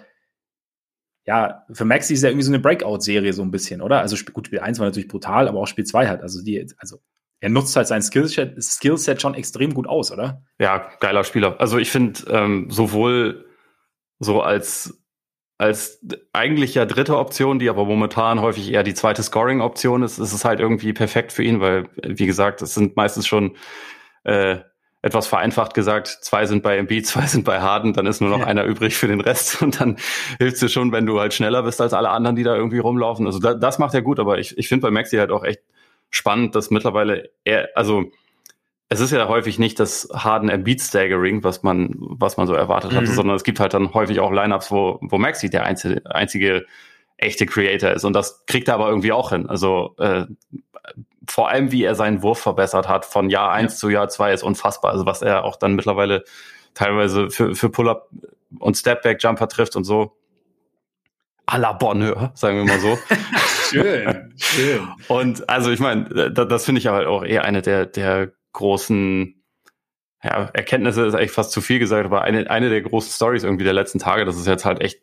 ja, für Maxi ist ja irgendwie so eine Breakout-Serie so ein bisschen, oder? Also gut, Spiel 1 war natürlich brutal, aber auch Spiel 2 hat. Also die, also er nutzt halt sein Skillset, Skillset schon extrem gut aus, oder? Ja, geiler Spieler. Also ich finde ähm, sowohl so als als eigentlich ja dritte Option, die aber momentan häufig eher die zweite Scoring-Option ist, ist es halt irgendwie perfekt für ihn, weil, wie gesagt, es sind meistens schon äh, etwas vereinfacht gesagt, zwei sind bei MB, zwei sind bei Harden, dann ist nur noch ja. einer übrig für den Rest und dann hilft dir schon, wenn du halt schneller bist als alle anderen, die da irgendwie rumlaufen. Also da, das macht er gut, aber ich, ich finde bei Maxi halt auch echt spannend, dass mittlerweile er, also es ist ja häufig nicht das Harden Embiid Staggering, was man, was man so erwartet mhm. hatte, sondern es gibt halt dann häufig auch Lineups, wo, wo Maxi der einzige, einzige echte Creator ist und das kriegt er aber irgendwie auch hin. Also äh, vor allem, wie er seinen Wurf verbessert hat von Jahr eins ja. zu Jahr zwei ist unfassbar. Also was er auch dann mittlerweile teilweise für, für Pull-up und Stepback-Jumper trifft und so. A la Bonheur, sagen wir mal so. schön, schön. Und also ich meine, das, das finde ich aber auch eher eine der, der großen ja, Erkenntnisse ist eigentlich fast zu viel gesagt, aber eine, eine der großen Stories irgendwie der letzten Tage, das ist jetzt halt echt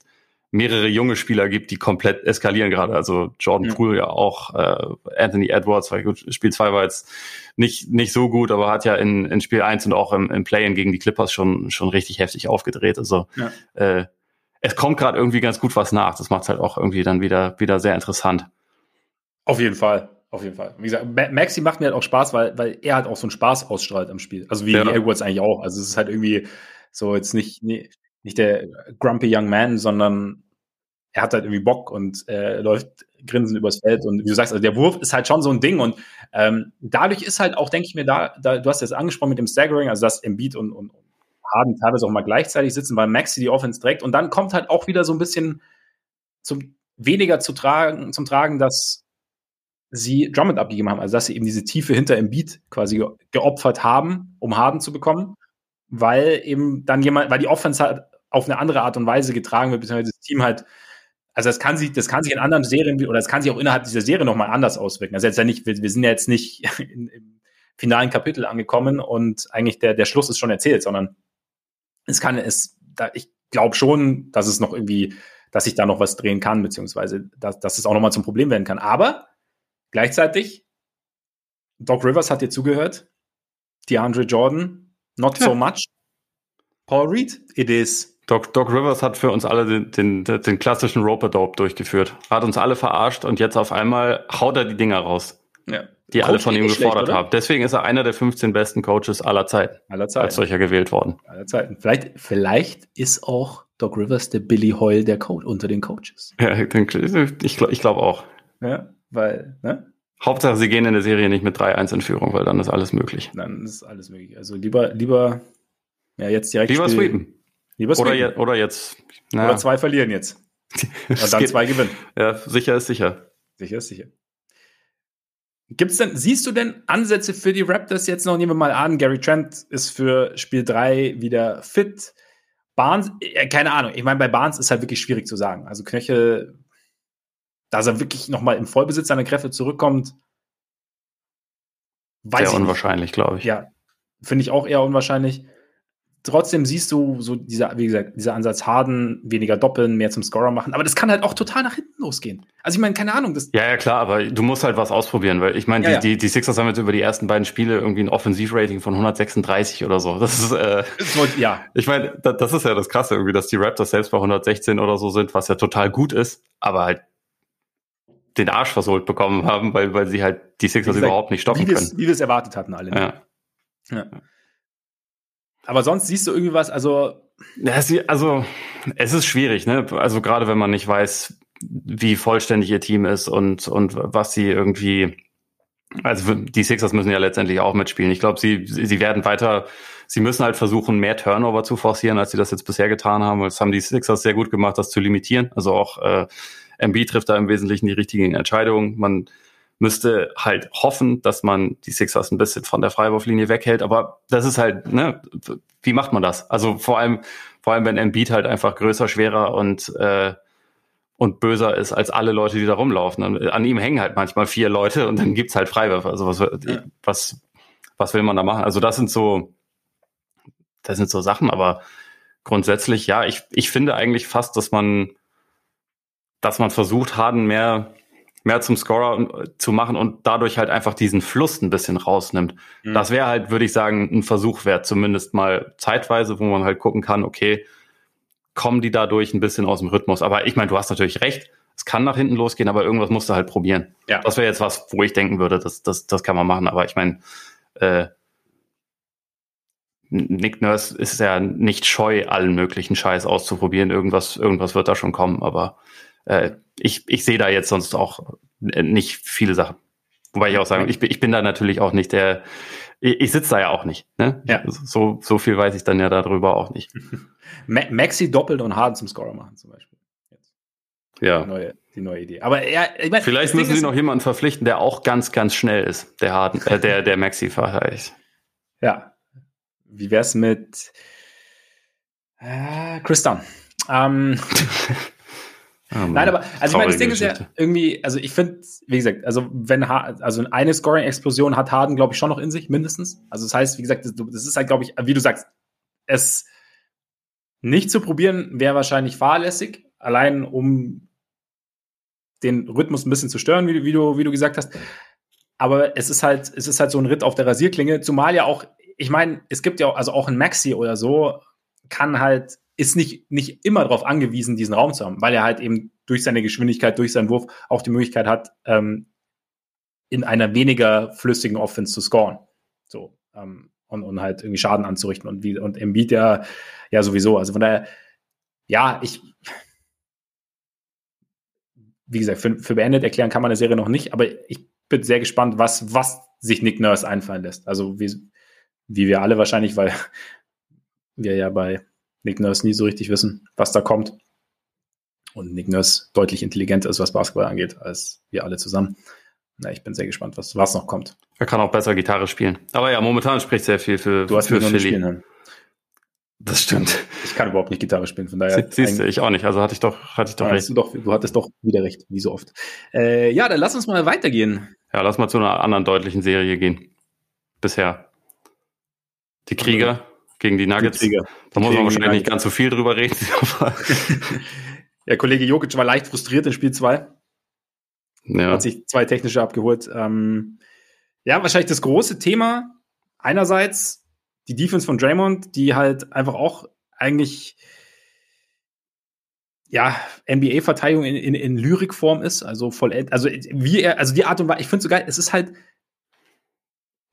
mehrere junge Spieler gibt, die komplett eskalieren gerade. Also Jordan ja. Poole ja auch, äh, Anthony Edwards, weil gut, Spiel 2 war jetzt nicht, nicht so gut, aber hat ja in, in Spiel 1 und auch im, im Play-In gegen die Clippers schon, schon richtig heftig aufgedreht. Also ja. äh, es kommt gerade irgendwie ganz gut was nach. Das macht es halt auch irgendwie dann wieder, wieder sehr interessant. Auf jeden Fall. Auf jeden Fall. Wie gesagt, Maxi macht mir halt auch Spaß, weil, weil er halt auch so einen Spaß ausstrahlt am Spiel. Also wie, ja. wie Edwards eigentlich auch. Also es ist halt irgendwie so jetzt nicht, nee, nicht der grumpy young man, sondern er hat halt irgendwie Bock und äh, läuft grinsend übers Feld. Und wie du sagst, also der Wurf ist halt schon so ein Ding. Und ähm, dadurch ist halt auch, denke ich mir, da, da, du hast jetzt angesprochen mit dem Staggering, also dass Embiid und, und Harden teilweise auch mal gleichzeitig sitzen, weil Maxi die Offense trägt. Und dann kommt halt auch wieder so ein bisschen zum weniger zu tragen, zum Tragen, dass sie Drummond abgegeben haben, also dass sie eben diese Tiefe hinter Embiid quasi geopfert haben, um Harden zu bekommen, weil eben dann jemand, weil die Offense halt auf eine andere Art und Weise getragen wird, beziehungsweise das Team halt, also das kann sich, das kann sich in anderen Serien oder das kann sich auch innerhalb dieser Serie nochmal anders auswirken. Also jetzt ja nicht, wir, wir sind ja jetzt nicht in, im finalen Kapitel angekommen und eigentlich der, der Schluss ist schon erzählt, sondern es kann, es, da, ich glaube schon, dass es noch irgendwie, dass sich da noch was drehen kann, beziehungsweise dass, dass es auch nochmal zum Problem werden kann. Aber gleichzeitig, Doc Rivers hat dir zugehört, DeAndre Jordan, not ja. so much. Paul Reed, it is. Doc, Doc Rivers hat für uns alle den, den, den klassischen Roper-Dope durchgeführt. Hat uns alle verarscht und jetzt auf einmal haut er die Dinger raus. Ja. Die Coach alle von ihm gefordert schlecht, haben. Deswegen ist er einer der 15 besten Coaches aller Zeiten. Aller Zeiten. Als solcher gewählt worden. Aller Zeiten. Vielleicht, vielleicht ist auch Doc Rivers der Billy Hoyle der Coach unter den Coaches. Ja, ich, glaube ich glaube auch. Ja, weil, ne? Hauptsache, sie gehen in der Serie nicht mit 3-1 in Führung, weil dann ist alles möglich. Dann ist alles möglich. Also lieber, lieber, ja, jetzt direkt. Lieber sweepen. Lieber oder, je, oder jetzt. Na. Oder zwei verlieren jetzt. Und dann zwei gewinnen. Ja, sicher ist sicher. Sicher ist sicher. Gibt's denn, siehst du denn Ansätze für die Raptors jetzt noch? Nehmen wir mal an, Gary Trent ist für Spiel 3 wieder fit. Barnes, äh, keine Ahnung. Ich meine, bei Barnes ist halt wirklich schwierig zu sagen. Also Knöchel, dass er wirklich nochmal im Vollbesitz seiner Kräfte zurückkommt, weiß Sehr unwahrscheinlich, glaube ich. Ja, finde ich auch eher unwahrscheinlich. Trotzdem siehst du so dieser, wie gesagt, dieser Ansatz Harden, weniger doppeln, mehr zum Scorer machen. Aber das kann halt auch total nach hinten losgehen. Also ich meine, keine Ahnung. Das ja, ja, klar, aber du musst halt was ausprobieren, weil ich meine, die, ja. die, die Sixers haben jetzt über die ersten beiden Spiele irgendwie ein Offensivrating von 136 oder so. Das ist, äh, ja. Ich meine, das, das ist ja das Krasse irgendwie, dass die Raptors selbst bei 116 oder so sind, was ja total gut ist, aber halt den Arsch versohlt bekommen haben, weil, weil sie halt die Sixers gesagt, überhaupt nicht stoppen wie können. Wie wir es erwartet hatten alle. Ne? Ja. ja. Aber sonst siehst du irgendwie was, also. Ja, also, es ist schwierig, ne? Also gerade wenn man nicht weiß, wie vollständig ihr Team ist und, und was sie irgendwie, also die Sixers müssen ja letztendlich auch mitspielen. Ich glaube, sie, sie werden weiter, sie müssen halt versuchen, mehr Turnover zu forcieren, als sie das jetzt bisher getan haben. Das haben die Sixers sehr gut gemacht, das zu limitieren. Also auch äh, MB trifft da im Wesentlichen die richtigen Entscheidungen. Man müsste halt hoffen, dass man die Sixers ein bisschen von der Freiwurflinie weghält. Aber das ist halt, ne, wie macht man das? Also vor allem, vor allem, wenn Embiid halt einfach größer, schwerer und äh, und böser ist als alle Leute, die da rumlaufen. Und an ihm hängen halt manchmal vier Leute und dann gibt's halt Freiwürfe. Also was, was, was will man da machen? Also das sind so, das sind so Sachen, aber grundsätzlich, ja, ich, ich finde eigentlich fast, dass man, dass man versucht, Harden mehr mehr zum Scorer zu machen und dadurch halt einfach diesen Fluss ein bisschen rausnimmt. Mhm. Das wäre halt, würde ich sagen, ein Versuch wert, zumindest mal zeitweise, wo man halt gucken kann, okay, kommen die dadurch ein bisschen aus dem Rhythmus. Aber ich meine, du hast natürlich recht, es kann nach hinten losgehen, aber irgendwas musst du halt probieren. Ja. Das wäre jetzt was, wo ich denken würde, das, das, das kann man machen. Aber ich meine, äh, Nick Nurse ist ja nicht scheu, allen möglichen Scheiß auszuprobieren. Irgendwas, irgendwas wird da schon kommen, aber äh, ich, ich sehe da jetzt sonst auch nicht viele Sachen. Wobei ich auch sagen, ich bin, ich bin da natürlich auch nicht der, ich, ich sitze da ja auch nicht. Ne? Ja. So, so viel weiß ich dann ja darüber auch nicht. Maxi doppelt und Harden zum Scorer machen zum Beispiel. Jetzt. Ja. Die neue, die neue Idee. Aber ja, ich mein, Vielleicht müssen sie noch jemanden verpflichten, der auch ganz, ganz schnell ist, der Harden, äh, der, der Maxi verteidigt. Ja. Wie wär's mit äh, Chris Dunn? Ähm, Oh Nein, aber also ich meine, das Ding Geschichte. ist ja irgendwie, also ich finde, wie gesagt, also wenn also eine Scoring-Explosion hat Harden, glaube ich, schon noch in sich, mindestens. Also das heißt, wie gesagt, das, das ist halt, glaube ich, wie du sagst, es nicht zu probieren, wäre wahrscheinlich fahrlässig, allein um den Rhythmus ein bisschen zu stören, wie, wie, du, wie du gesagt hast. Aber es ist halt, es ist halt so ein Ritt auf der Rasierklinge, zumal ja auch, ich meine, es gibt ja auch, also auch ein Maxi oder so, kann halt ist nicht, nicht immer darauf angewiesen, diesen Raum zu haben, weil er halt eben durch seine Geschwindigkeit, durch seinen Wurf auch die Möglichkeit hat, ähm, in einer weniger flüssigen Offense zu scoren. So, ähm, und, und halt irgendwie Schaden anzurichten. Und wie, und Embiid ja, ja sowieso. Also von daher, ja, ich, wie gesagt, für, für beendet erklären kann man eine Serie noch nicht, aber ich bin sehr gespannt, was, was sich Nick Nurse einfallen lässt. Also wie, wie wir alle wahrscheinlich, weil wir ja bei Nick Nurse nie so richtig wissen, was da kommt. Und Nick Nurse deutlich intelligenter ist, was Basketball angeht, als wir alle zusammen. Na, ich bin sehr gespannt, was, was noch kommt. Er kann auch besser Gitarre spielen. Aber ja, momentan spricht sehr viel für, du hast für Philly. Spielen hören. Das stimmt. Ich kann überhaupt nicht Gitarre spielen, von daher. Sie, siehst du, ich auch nicht. Also hatte ich doch, hatte ich doch recht. Du, doch, du hattest doch wieder recht, wie so oft. Äh, ja, dann lass uns mal weitergehen. Ja, lass mal zu einer anderen deutlichen Serie gehen. Bisher. Die Krieger gegen die Nuggets. Die da muss man wahrscheinlich nicht ganz so viel drüber reden. ja, Kollege Jokic war leicht frustriert in Spiel 2. Ja. Hat sich zwei technische abgeholt. Ähm, ja, wahrscheinlich das große Thema. Einerseits die Defense von Draymond, die halt einfach auch eigentlich ja, NBA-Verteidigung in, in, in Lyrikform ist, also voll, also wie er, also die Art und Weise, ich finde so geil, es ist halt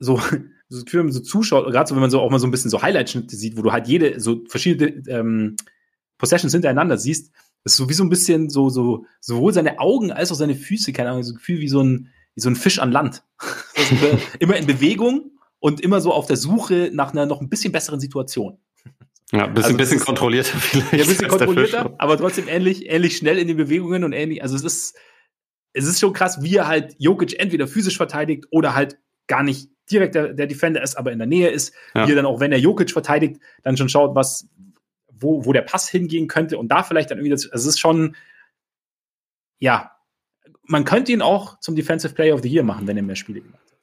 so, so Gefühl, wenn man so zuschaut, gerade so, wenn man so auch mal so ein bisschen so Highlight-Schnitte sieht, wo du halt jede, so verschiedene ähm, Possessions hintereinander siehst, das ist so wie so ein bisschen so, so, sowohl seine Augen als auch seine Füße, keine Ahnung, so ein Gefühl wie so ein, wie so ein Fisch an Land. immer, immer in Bewegung und immer so auf der Suche nach einer noch ein bisschen besseren Situation. Ja, ein bisschen, also bisschen kontrollierter vielleicht. Ja, ein bisschen kontrollierter, aber trotzdem ähnlich, ähnlich schnell in den Bewegungen und ähnlich, also es ist, es ist schon krass, wie er halt Jokic entweder physisch verteidigt oder halt gar nicht direkt der, der Defender ist, aber in der Nähe ist, ja. wie er dann auch, wenn er Jokic verteidigt, dann schon schaut, was, wo, wo der Pass hingehen könnte und da vielleicht dann irgendwie, das, also es ist schon, ja, man könnte ihn auch zum Defensive Player of the Year machen, wenn er mehr Spiele gemacht hat.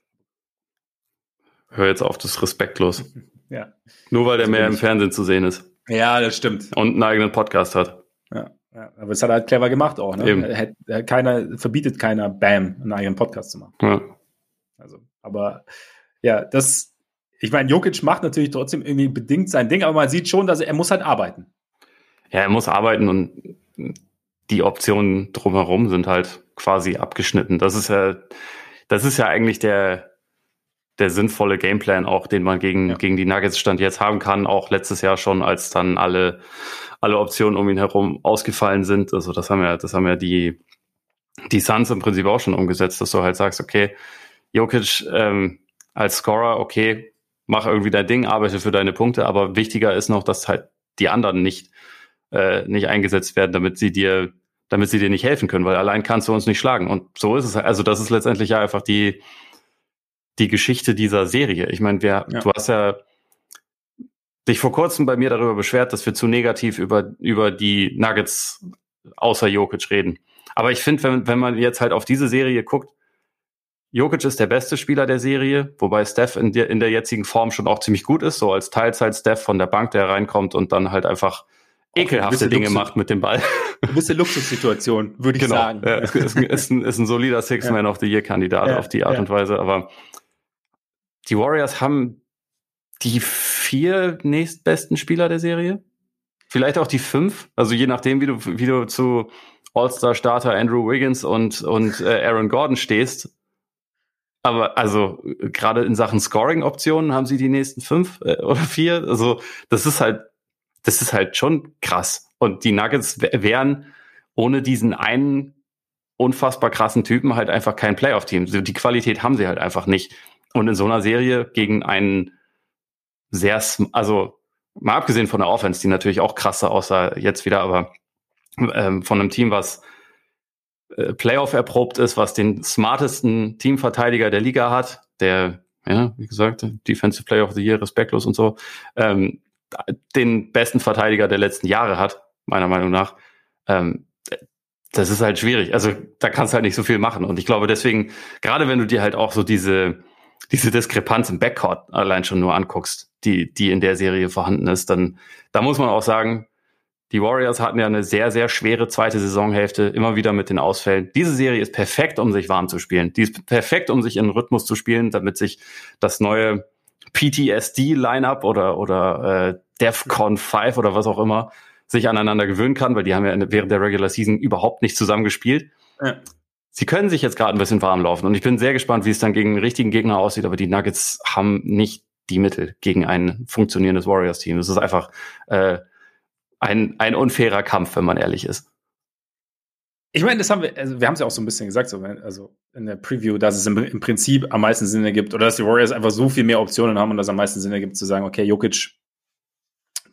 Hör jetzt auf, das ist respektlos. ja. Nur weil der mehr im Fernsehen zu sehen ist. Ja, das stimmt. Und einen eigenen Podcast hat. Ja, ja. aber es hat er halt clever gemacht auch. Ne? Eben. Keiner, verbietet keiner, Bam, einen eigenen Podcast zu machen. Ja. Also, aber ja, das, ich meine, Jokic macht natürlich trotzdem irgendwie bedingt sein Ding, aber man sieht schon, dass er, er muss halt arbeiten. Ja, er muss arbeiten und die Optionen drumherum sind halt quasi abgeschnitten. Das ist ja, das ist ja eigentlich der, der sinnvolle Gameplan auch, den man gegen, ja. gegen die Nuggets Stand jetzt haben kann, auch letztes Jahr schon, als dann alle, alle Optionen um ihn herum ausgefallen sind. Also das haben ja, das haben ja die, die Suns im Prinzip auch schon umgesetzt, dass du halt sagst, okay, Jokic ähm, als Scorer, okay, mach irgendwie dein Ding, arbeite für deine Punkte, aber wichtiger ist noch, dass halt die anderen nicht, äh, nicht eingesetzt werden, damit sie dir, damit sie dir nicht helfen können, weil allein kannst du uns nicht schlagen. Und so ist es. Also das ist letztendlich ja einfach die, die Geschichte dieser Serie. Ich meine, wer, ja. du hast ja dich vor kurzem bei mir darüber beschwert, dass wir zu negativ über, über die Nuggets außer Jokic reden. Aber ich finde, wenn, wenn man jetzt halt auf diese Serie guckt, Jokic ist der beste Spieler der Serie, wobei Steph in der, in der jetzigen Form schon auch ziemlich gut ist, so als Teilzeit-Steph von der Bank, der reinkommt und dann halt einfach ekelhafte Dinge Luxus, macht mit dem Ball. Eine gewisse Luxussituation, würde ich genau. sagen. Ja, ist, ist, ist, ein, ist ein solider Six-Man ja. of the Year-Kandidat ja, auf die Art ja. und Weise, aber die Warriors haben die vier nächstbesten Spieler der Serie. Vielleicht auch die fünf. Also je nachdem, wie du, wie du zu All-Star-Starter Andrew Wiggins und, und äh, Aaron Gordon stehst. Aber also gerade in Sachen Scoring-Optionen haben sie die nächsten fünf äh, oder vier. Also das ist halt, das ist halt schon krass. Und die Nuggets wären ohne diesen einen unfassbar krassen Typen halt einfach kein Playoff-Team. Die Qualität haben sie halt einfach nicht. Und in so einer Serie gegen einen sehr, also mal abgesehen von der Offense, die natürlich auch krasser aussah jetzt wieder, aber ähm, von einem Team, was äh, Playoff erprobt ist, was den smartesten Teamverteidiger der Liga hat, der, ja, wie gesagt, Defensive Player of the Year, respektlos und so, ähm, den besten Verteidiger der letzten Jahre hat, meiner Meinung nach. Ähm, das ist halt schwierig. Also da kannst du halt nicht so viel machen. Und ich glaube deswegen, gerade wenn du dir halt auch so diese diese Diskrepanz im Backcourt allein schon nur anguckst, die, die in der Serie vorhanden ist, dann da muss man auch sagen, die Warriors hatten ja eine sehr, sehr schwere zweite Saisonhälfte, immer wieder mit den Ausfällen. Diese Serie ist perfekt, um sich warm zu spielen. Die ist perfekt, um sich in Rhythmus zu spielen, damit sich das neue PTSD-Lineup oder, oder äh, DEFCON 5 oder was auch immer sich aneinander gewöhnen kann, weil die haben ja während der Regular Season überhaupt nicht zusammen gespielt. Ja sie können sich jetzt gerade ein bisschen warm laufen und ich bin sehr gespannt, wie es dann gegen einen richtigen Gegner aussieht, aber die Nuggets haben nicht die Mittel gegen ein funktionierendes Warriors-Team. Das ist einfach äh, ein, ein unfairer Kampf, wenn man ehrlich ist. Ich meine, das haben wir, also wir haben es ja auch so ein bisschen gesagt, so, also in der Preview, dass es im, im, Prinzip am meisten Sinn ergibt oder dass die Warriors einfach so viel mehr Optionen haben und dass es am meisten Sinn ergibt, zu sagen, okay, Jokic,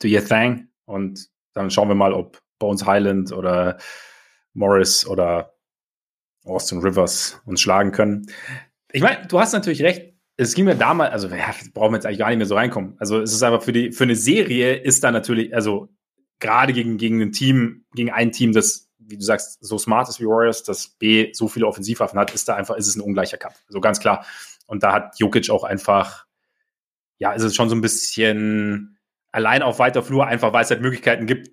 do your thing und dann schauen wir mal, ob Bones Highland oder Morris oder Austin Rivers uns schlagen können. Ich meine, du hast natürlich recht. Es ging mir damals, also ja, brauchen wir jetzt eigentlich gar nicht mehr so reinkommen. Also es ist einfach für die, für eine Serie ist da natürlich, also gerade gegen, gegen ein Team, gegen ein Team, das, wie du sagst, so smart ist wie Warriors, das B so viele Offensivwaffen hat, ist da einfach, ist es ein ungleicher Kampf. So also ganz klar. Und da hat Jokic auch einfach, ja, ist es schon so ein bisschen allein auf weiter Flur, einfach weil es halt Möglichkeiten gibt,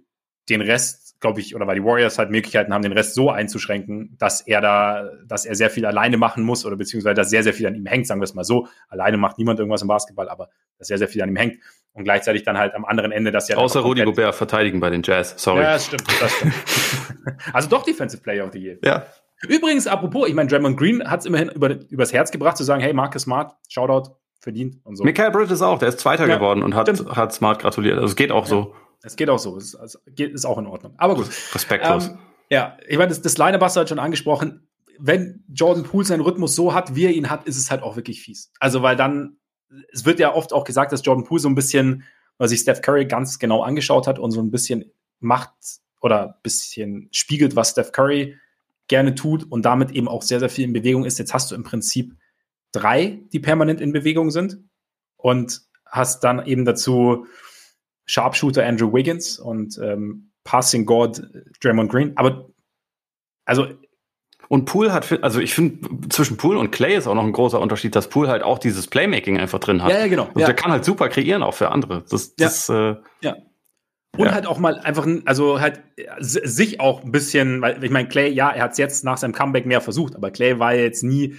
den Rest glaube ich, oder weil die Warriors halt Möglichkeiten haben, den Rest so einzuschränken, dass er da, dass er sehr viel alleine machen muss oder beziehungsweise dass sehr, sehr viel an ihm hängt, sagen wir es mal so. Alleine macht niemand irgendwas im Basketball, aber dass sehr, sehr viel an ihm hängt. Und gleichzeitig dann halt am anderen Ende, dass er. Außer Rudi Gobert verteidigen bei den Jazz, sorry. Ja, das stimmt, das stimmt. also doch Defensive Player of the Year. Ja. Übrigens, apropos, ich meine, Draymond Green hat es immerhin über, übers Herz gebracht, zu sagen, hey, Marcus Smart, Shoutout, verdient und so. Michael Bridges auch, der ist Zweiter ja, geworden und hat, hat Smart gratuliert. Also es geht auch ja. so. Es geht auch so. Es, also, geht, ist auch in Ordnung. Aber gut. Respektlos. Ähm, ja, ich meine, das, das Line hast du halt schon angesprochen. Wenn Jordan Poole seinen Rhythmus so hat, wie er ihn hat, ist es halt auch wirklich fies. Also, weil dann, es wird ja oft auch gesagt, dass Jordan Poole so ein bisschen, weil sich Steph Curry ganz genau angeschaut hat und so ein bisschen macht oder ein bisschen spiegelt, was Steph Curry gerne tut und damit eben auch sehr, sehr viel in Bewegung ist. Jetzt hast du im Prinzip drei, die permanent in Bewegung sind und hast dann eben dazu Sharpshooter Andrew Wiggins und ähm, Passing God Draymond Green. Aber also Und Pool hat, also ich finde, zwischen Pool und Clay ist auch noch ein großer Unterschied, dass Pool halt auch dieses Playmaking einfach drin hat. Ja, ja, genau. Also ja. der kann halt super kreieren auch für andere. Das, das, ja. Äh, ja. Und ja. halt auch mal einfach, also halt sich auch ein bisschen, weil ich meine, Clay, ja, er hat es jetzt nach seinem Comeback mehr versucht, aber Clay war jetzt nie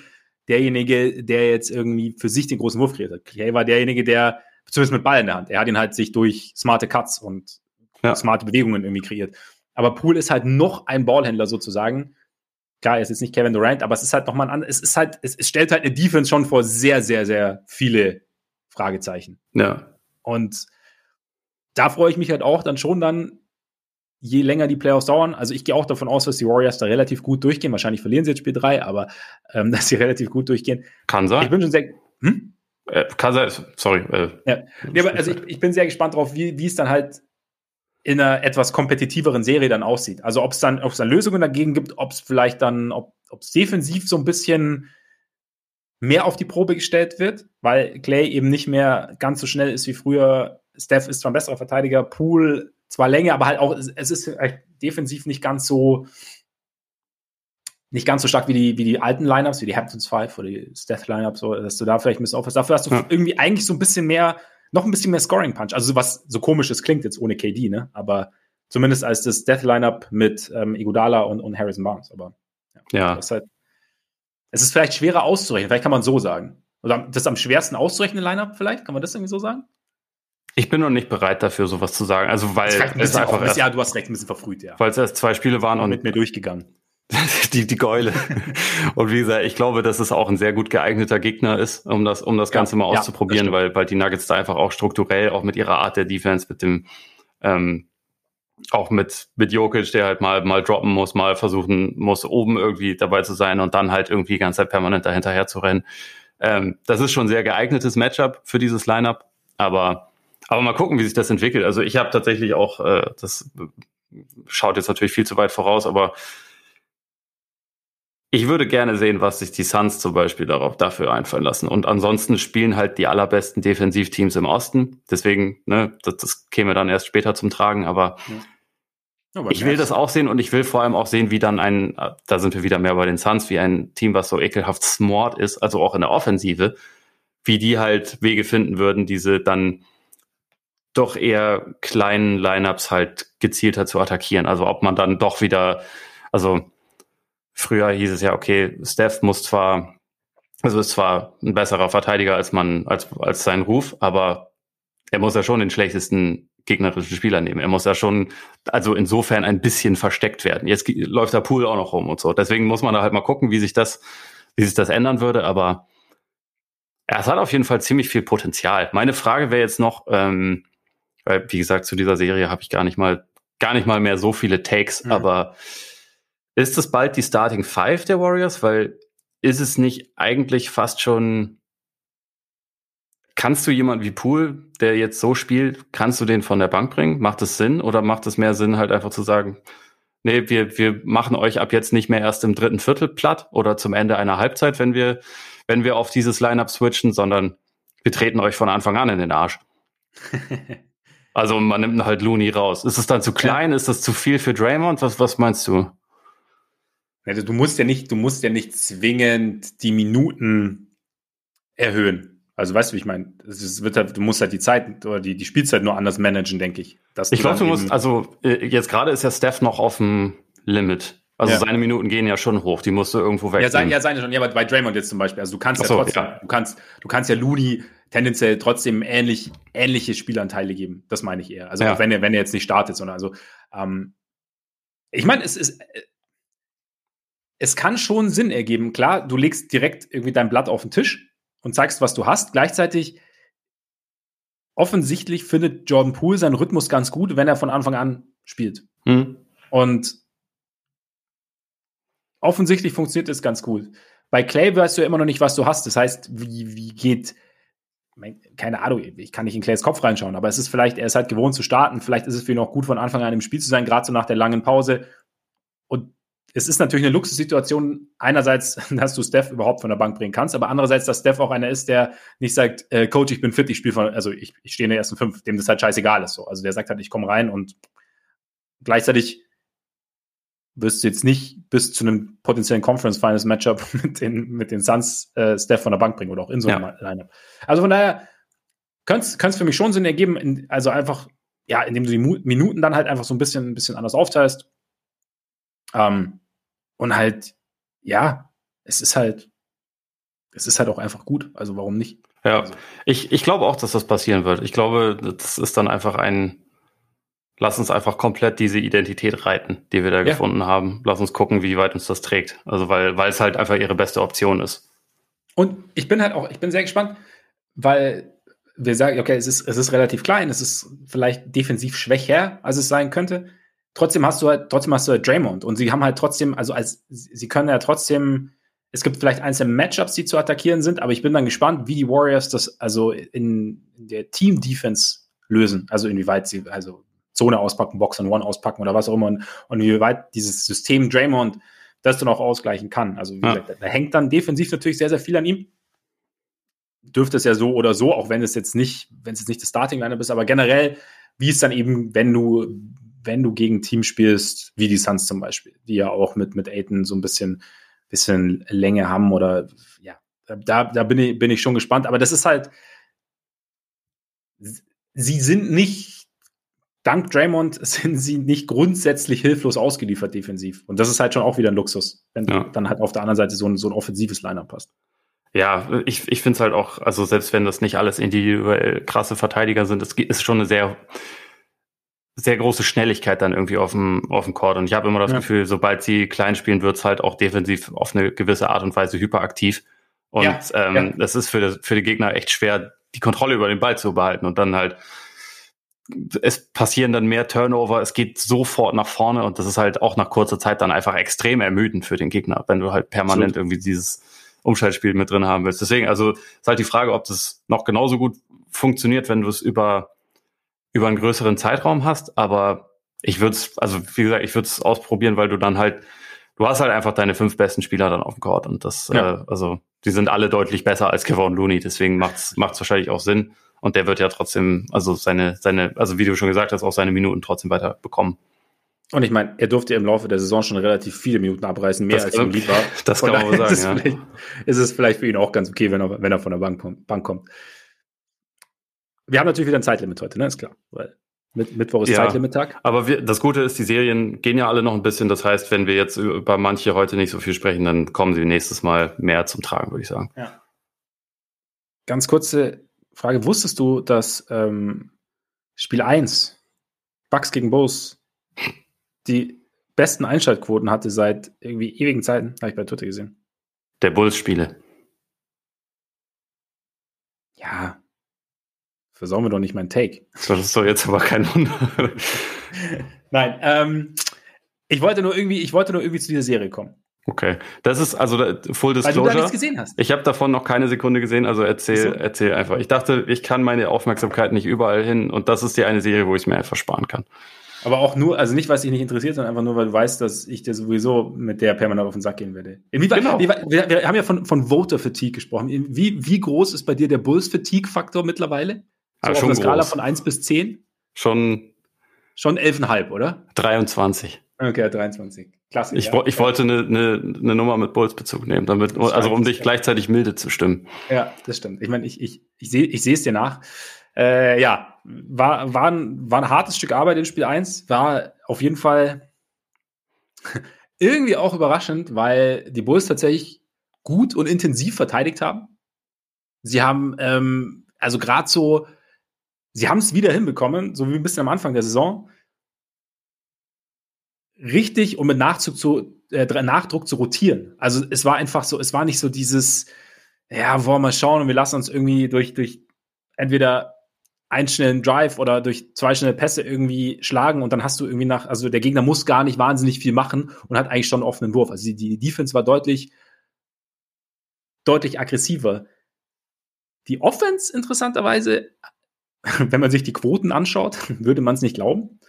derjenige, der jetzt irgendwie für sich den großen Wurf kreiert hat. Clay war derjenige, der, zumindest mit Ball in der Hand, er hat ihn halt sich durch smarte Cuts und ja. smarte Bewegungen irgendwie kreiert. Aber Pool ist halt noch ein Ballhändler sozusagen, klar, er ist jetzt nicht Kevin Durant, aber es ist halt nochmal ein es ist halt, es, es, stellt halt eine Defense schon vor sehr, sehr, sehr viele Fragezeichen. Ja. Und da freue ich mich halt auch dann schon dann, je länger die Playoffs dauern. Also ich gehe auch davon aus, dass die Warriors da relativ gut durchgehen. Wahrscheinlich verlieren sie jetzt Spiel 3, aber ähm, dass sie relativ gut durchgehen. Kann sein. Ich bin schon sehr. Hm? Äh, kann sein, sorry. Äh, ja. Nee, aber also ich, ich bin sehr gespannt drauf, wie, wie es dann halt in einer etwas kompetitiveren Serie dann aussieht. Also ob es dann, ob es dann Lösungen dagegen gibt, ob es vielleicht dann, ob es defensiv so ein bisschen mehr auf die Probe gestellt wird, weil Clay eben nicht mehr ganz so schnell ist wie früher. Steph ist zwar ein besserer Verteidiger, Pool zwar länger, aber halt auch, es ist defensiv nicht ganz so nicht ganz so stark wie die, wie die alten Lineups, wie die Hamptons 5 oder die Steph Lineups, so, dass du da vielleicht ein bisschen aufhörst. Dafür hast du ja. irgendwie eigentlich so ein bisschen mehr noch ein bisschen mehr Scoring Punch. Also was so komisches klingt jetzt ohne KD, ne? Aber zumindest als das Death Lineup mit ähm, Iguodala und, und Harrison Barnes. Aber ja, ja. Das ist halt, es ist vielleicht schwerer auszurechnen. Vielleicht kann man so sagen. Oder das am schwersten auszurechnen Lineup vielleicht? Kann man das irgendwie so sagen? Ich bin noch nicht bereit dafür, sowas zu sagen. Also weil es einfach erst, ja, du hast recht, ein bisschen verfrüht, ja. Weil es erst zwei Spiele waren und mit mir durchgegangen. die, die Geule. Und wie gesagt, ich glaube, dass es auch ein sehr gut geeigneter Gegner ist, um das, um das Ganze ja, mal auszuprobieren, ja, weil, weil die Nuggets da einfach auch strukturell, auch mit ihrer Art der Defense, mit dem, ähm, auch mit, mit Jokic, der halt mal, mal droppen muss, mal versuchen muss, oben irgendwie dabei zu sein und dann halt irgendwie die ganze Zeit permanent dahinterher zu rennen. Ähm, das ist schon ein sehr geeignetes Matchup für dieses Lineup, aber, aber mal gucken, wie sich das entwickelt. Also ich habe tatsächlich auch, äh, das schaut jetzt natürlich viel zu weit voraus, aber ich würde gerne sehen, was sich die Suns zum Beispiel darauf dafür einfallen lassen. Und ansonsten spielen halt die allerbesten Defensivteams im Osten. Deswegen, ne, das, das käme dann erst später zum Tragen, aber ja. ich will das auch sehen und ich will vor allem auch sehen, wie dann ein, da sind wir wieder mehr bei den Suns, wie ein Team, was so ekelhaft smart ist, also auch in der Offensive, wie die halt Wege finden würden, diese dann doch eher kleinen Lineups halt gezielter zu attackieren. Also ob man dann doch wieder, also Früher hieß es ja, okay, Steph muss zwar, also ist zwar ein besserer Verteidiger als man, als, als sein Ruf, aber er muss ja schon den schlechtesten gegnerischen Spieler nehmen. Er muss ja schon, also insofern ein bisschen versteckt werden. Jetzt läuft der Pool auch noch rum und so. Deswegen muss man da halt mal gucken, wie sich das, wie sich das ändern würde, aber ja, es hat auf jeden Fall ziemlich viel Potenzial. Meine Frage wäre jetzt noch, ähm, weil, wie gesagt, zu dieser Serie habe ich gar nicht mal, gar nicht mal mehr so viele Takes, mhm. aber ist es bald die Starting Five der Warriors? Weil ist es nicht eigentlich fast schon. Kannst du jemanden wie Poole, der jetzt so spielt, kannst du den von der Bank bringen? Macht es Sinn? Oder macht es mehr Sinn, halt einfach zu sagen, nee, wir, wir machen euch ab jetzt nicht mehr erst im dritten Viertel platt oder zum Ende einer Halbzeit, wenn wir, wenn wir auf dieses Lineup switchen, sondern wir treten euch von Anfang an in den Arsch. also man nimmt halt Looney raus. Ist es dann zu klein? Ja. Ist das zu viel für Draymond? Was, was meinst du? Also du musst ja nicht, du musst ja nicht zwingend die Minuten erhöhen. Also weißt du, wie ich meine? Es wird halt, du musst halt die Zeit oder die, die Spielzeit nur anders managen, denke ich. ich glaube, du musst, also äh, jetzt gerade ist ja Steph noch auf dem Limit. Also ja. seine Minuten gehen ja schon hoch, die musst du irgendwo weg. Ja, sein, ja, seine schon. Ja, aber bei Draymond jetzt zum Beispiel. Also du kannst so, ja trotzdem, ja. du kannst, du kannst ja Looney tendenziell trotzdem ähnlich, ähnliche Spielanteile geben. Das meine ich eher. Also ja. wenn er, wenn er jetzt nicht startet, sondern also, ähm, ich meine, es ist, es kann schon Sinn ergeben. Klar, du legst direkt irgendwie dein Blatt auf den Tisch und zeigst, was du hast. Gleichzeitig offensichtlich findet Jordan Poole seinen Rhythmus ganz gut, wenn er von Anfang an spielt. Mhm. Und offensichtlich funktioniert es ganz gut. Bei Clay weißt du ja immer noch nicht, was du hast. Das heißt, wie, wie geht, keine Ahnung, ich kann nicht in Clays Kopf reinschauen, aber es ist vielleicht, er ist halt gewohnt zu starten. Vielleicht ist es für ihn auch gut, von Anfang an im Spiel zu sein, gerade so nach der langen Pause. Und es ist natürlich eine Luxussituation, einerseits, dass du Steph überhaupt von der Bank bringen kannst, aber andererseits, dass Steph auch einer ist, der nicht sagt, äh, Coach, ich bin fit, ich spiele von, also ich, ich stehe in der ersten fünf, dem das halt scheißegal ist. So. Also der sagt halt, ich komme rein und gleichzeitig wirst du jetzt nicht bis zu einem potenziellen Conference Finals Matchup mit den, mit den Suns äh, Steph von der Bank bringen oder auch in so einem ja. Lineup. Also von daher könnte es für mich schon Sinn ergeben, in, also einfach, ja, indem du die Minuten dann halt einfach so ein bisschen, ein bisschen anders aufteilst. Ähm, und halt, ja, es ist halt, es ist halt auch einfach gut. Also warum nicht? Ja, also. ich, ich glaube auch, dass das passieren wird. Ich glaube, das ist dann einfach ein, lass uns einfach komplett diese Identität reiten, die wir da ja. gefunden haben. Lass uns gucken, wie weit uns das trägt. Also weil, weil es halt einfach ihre beste Option ist. Und ich bin halt auch, ich bin sehr gespannt, weil wir sagen, okay, es ist, es ist relativ klein, es ist vielleicht defensiv schwächer, als es sein könnte. Trotzdem hast du halt, trotzdem hast du halt Draymond und sie haben halt trotzdem, also als, sie können ja trotzdem, es gibt vielleicht einzelne Matchups, die zu attackieren sind, aber ich bin dann gespannt, wie die Warriors das also in, in der Team-Defense lösen. Also inwieweit sie, also Zone auspacken, Box and One auspacken oder was auch immer und, und wie weit dieses System Draymond das dann auch ausgleichen kann. Also wie ja. gesagt, da hängt dann defensiv natürlich sehr, sehr viel an ihm. Dürfte es ja so oder so, auch wenn es jetzt nicht, wenn es jetzt nicht das Starting Lineup ist, aber generell, wie es dann eben, wenn du, wenn du gegen Teams spielst, wie die Suns zum Beispiel, die ja auch mit, mit Aiden so ein bisschen, bisschen Länge haben oder ja, da, da bin ich, bin ich schon gespannt. Aber das ist halt, sie sind nicht dank Draymond sind sie nicht grundsätzlich hilflos ausgeliefert defensiv. Und das ist halt schon auch wieder ein Luxus, wenn ja. dann halt auf der anderen Seite so ein, so ein offensives Liner passt. Ja, ich, ich finde es halt auch, also selbst wenn das nicht alles individuell krasse Verteidiger sind, es ist schon eine sehr, sehr große Schnelligkeit dann irgendwie auf dem, auf dem Court. Und ich habe immer das ja. Gefühl, sobald sie klein spielen, wird es halt auch defensiv auf eine gewisse Art und Weise hyperaktiv. Und ja, ähm, ja. das ist für, für die Gegner echt schwer, die Kontrolle über den Ball zu behalten und dann halt es passieren dann mehr Turnover, es geht sofort nach vorne und das ist halt auch nach kurzer Zeit dann einfach extrem ermüdend für den Gegner, wenn du halt permanent so. irgendwie dieses Umschaltspiel mit drin haben willst. Deswegen, also ist halt die Frage, ob das noch genauso gut funktioniert, wenn du es über, über einen größeren Zeitraum hast, aber ich würde es, also wie gesagt, ich würde es ausprobieren, weil du dann halt, du hast halt einfach deine fünf besten Spieler dann auf dem Court und das, ja. äh, also die sind alle deutlich besser als Kevin Looney, deswegen macht es wahrscheinlich auch Sinn. Und der wird ja trotzdem, also seine, seine, also wie du schon gesagt hast, auch seine Minuten trotzdem weiter bekommen. Und ich meine, er durfte im Laufe der Saison schon relativ viele Minuten abreißen, mehr das als ihm lieb war. Das kann man wohl sagen, ist ja. Ist es vielleicht für ihn auch ganz okay, wenn er, wenn er von der Bank, Bank kommt. Wir haben natürlich wieder ein Zeitlimit heute, ne? Ist klar. Weil mit, Mittwoch ist ja, Zeitlimit-Tag. Aber wir, das Gute ist, die Serien gehen ja alle noch ein bisschen. Das heißt, wenn wir jetzt über manche heute nicht so viel sprechen, dann kommen sie nächstes Mal mehr zum Tragen, würde ich sagen. Ja. Ganz kurze Frage, wusstest du, dass ähm, Spiel 1, Bucks gegen Bulls, die besten Einschaltquoten hatte seit irgendwie ewigen Zeiten? Habe ich bei Twitter gesehen. Der Bulls-Spiele. Ja. Versauen wir doch nicht meinen Take. Das ist doch jetzt aber kein Wunder. Nein, ähm, ich wollte nur irgendwie, ich wollte nur irgendwie zu dieser Serie kommen. Okay, das ist also Full Disclosure. Weil du da nichts gesehen hast. Ich habe davon noch keine Sekunde gesehen, also erzähl, so. erzähl einfach. Ich dachte, ich kann meine Aufmerksamkeit nicht überall hin und das ist die eine Serie, wo ich es mir einfach sparen kann. Aber auch nur, also nicht, weil es dich nicht interessiert, sondern einfach nur, weil du weißt, dass ich dir sowieso mit der permanent auf den Sack gehen werde. Wie, genau. Wir, wir, haben ja von, von Voter Fatigue gesprochen. Wie, wie groß ist bei dir der Bulls Fatigue Faktor mittlerweile? So ah, auf einer Skala von 1 bis 10? Schon. Schon 11,5, oder? 23. Okay, 23. Klasse. Ich, ja. ich wollte eine, eine, eine Nummer mit Bulls-Bezug nehmen, damit, also um dich gleichzeitig milde zu stimmen. Ja, das stimmt. Ich meine, ich, ich, ich sehe ich es dir nach. Äh, ja, war, war, ein, war ein hartes Stück Arbeit in Spiel 1. War auf jeden Fall irgendwie auch überraschend, weil die Bulls tatsächlich gut und intensiv verteidigt haben. Sie haben, ähm, also gerade so, sie haben es wieder hinbekommen, so wie ein bisschen am Anfang der Saison richtig und mit Nachzug zu, äh, Nachdruck zu rotieren. Also es war einfach so, es war nicht so dieses, ja, wollen wir schauen und wir lassen uns irgendwie durch, durch entweder einen schnellen Drive oder durch zwei schnelle Pässe irgendwie schlagen und dann hast du irgendwie nach, also der Gegner muss gar nicht wahnsinnig viel machen und hat eigentlich schon einen offenen Wurf. Also die, die Defense war deutlich, deutlich aggressiver. Die Offense, interessanterweise, wenn man sich die Quoten anschaut, würde man es nicht glauben.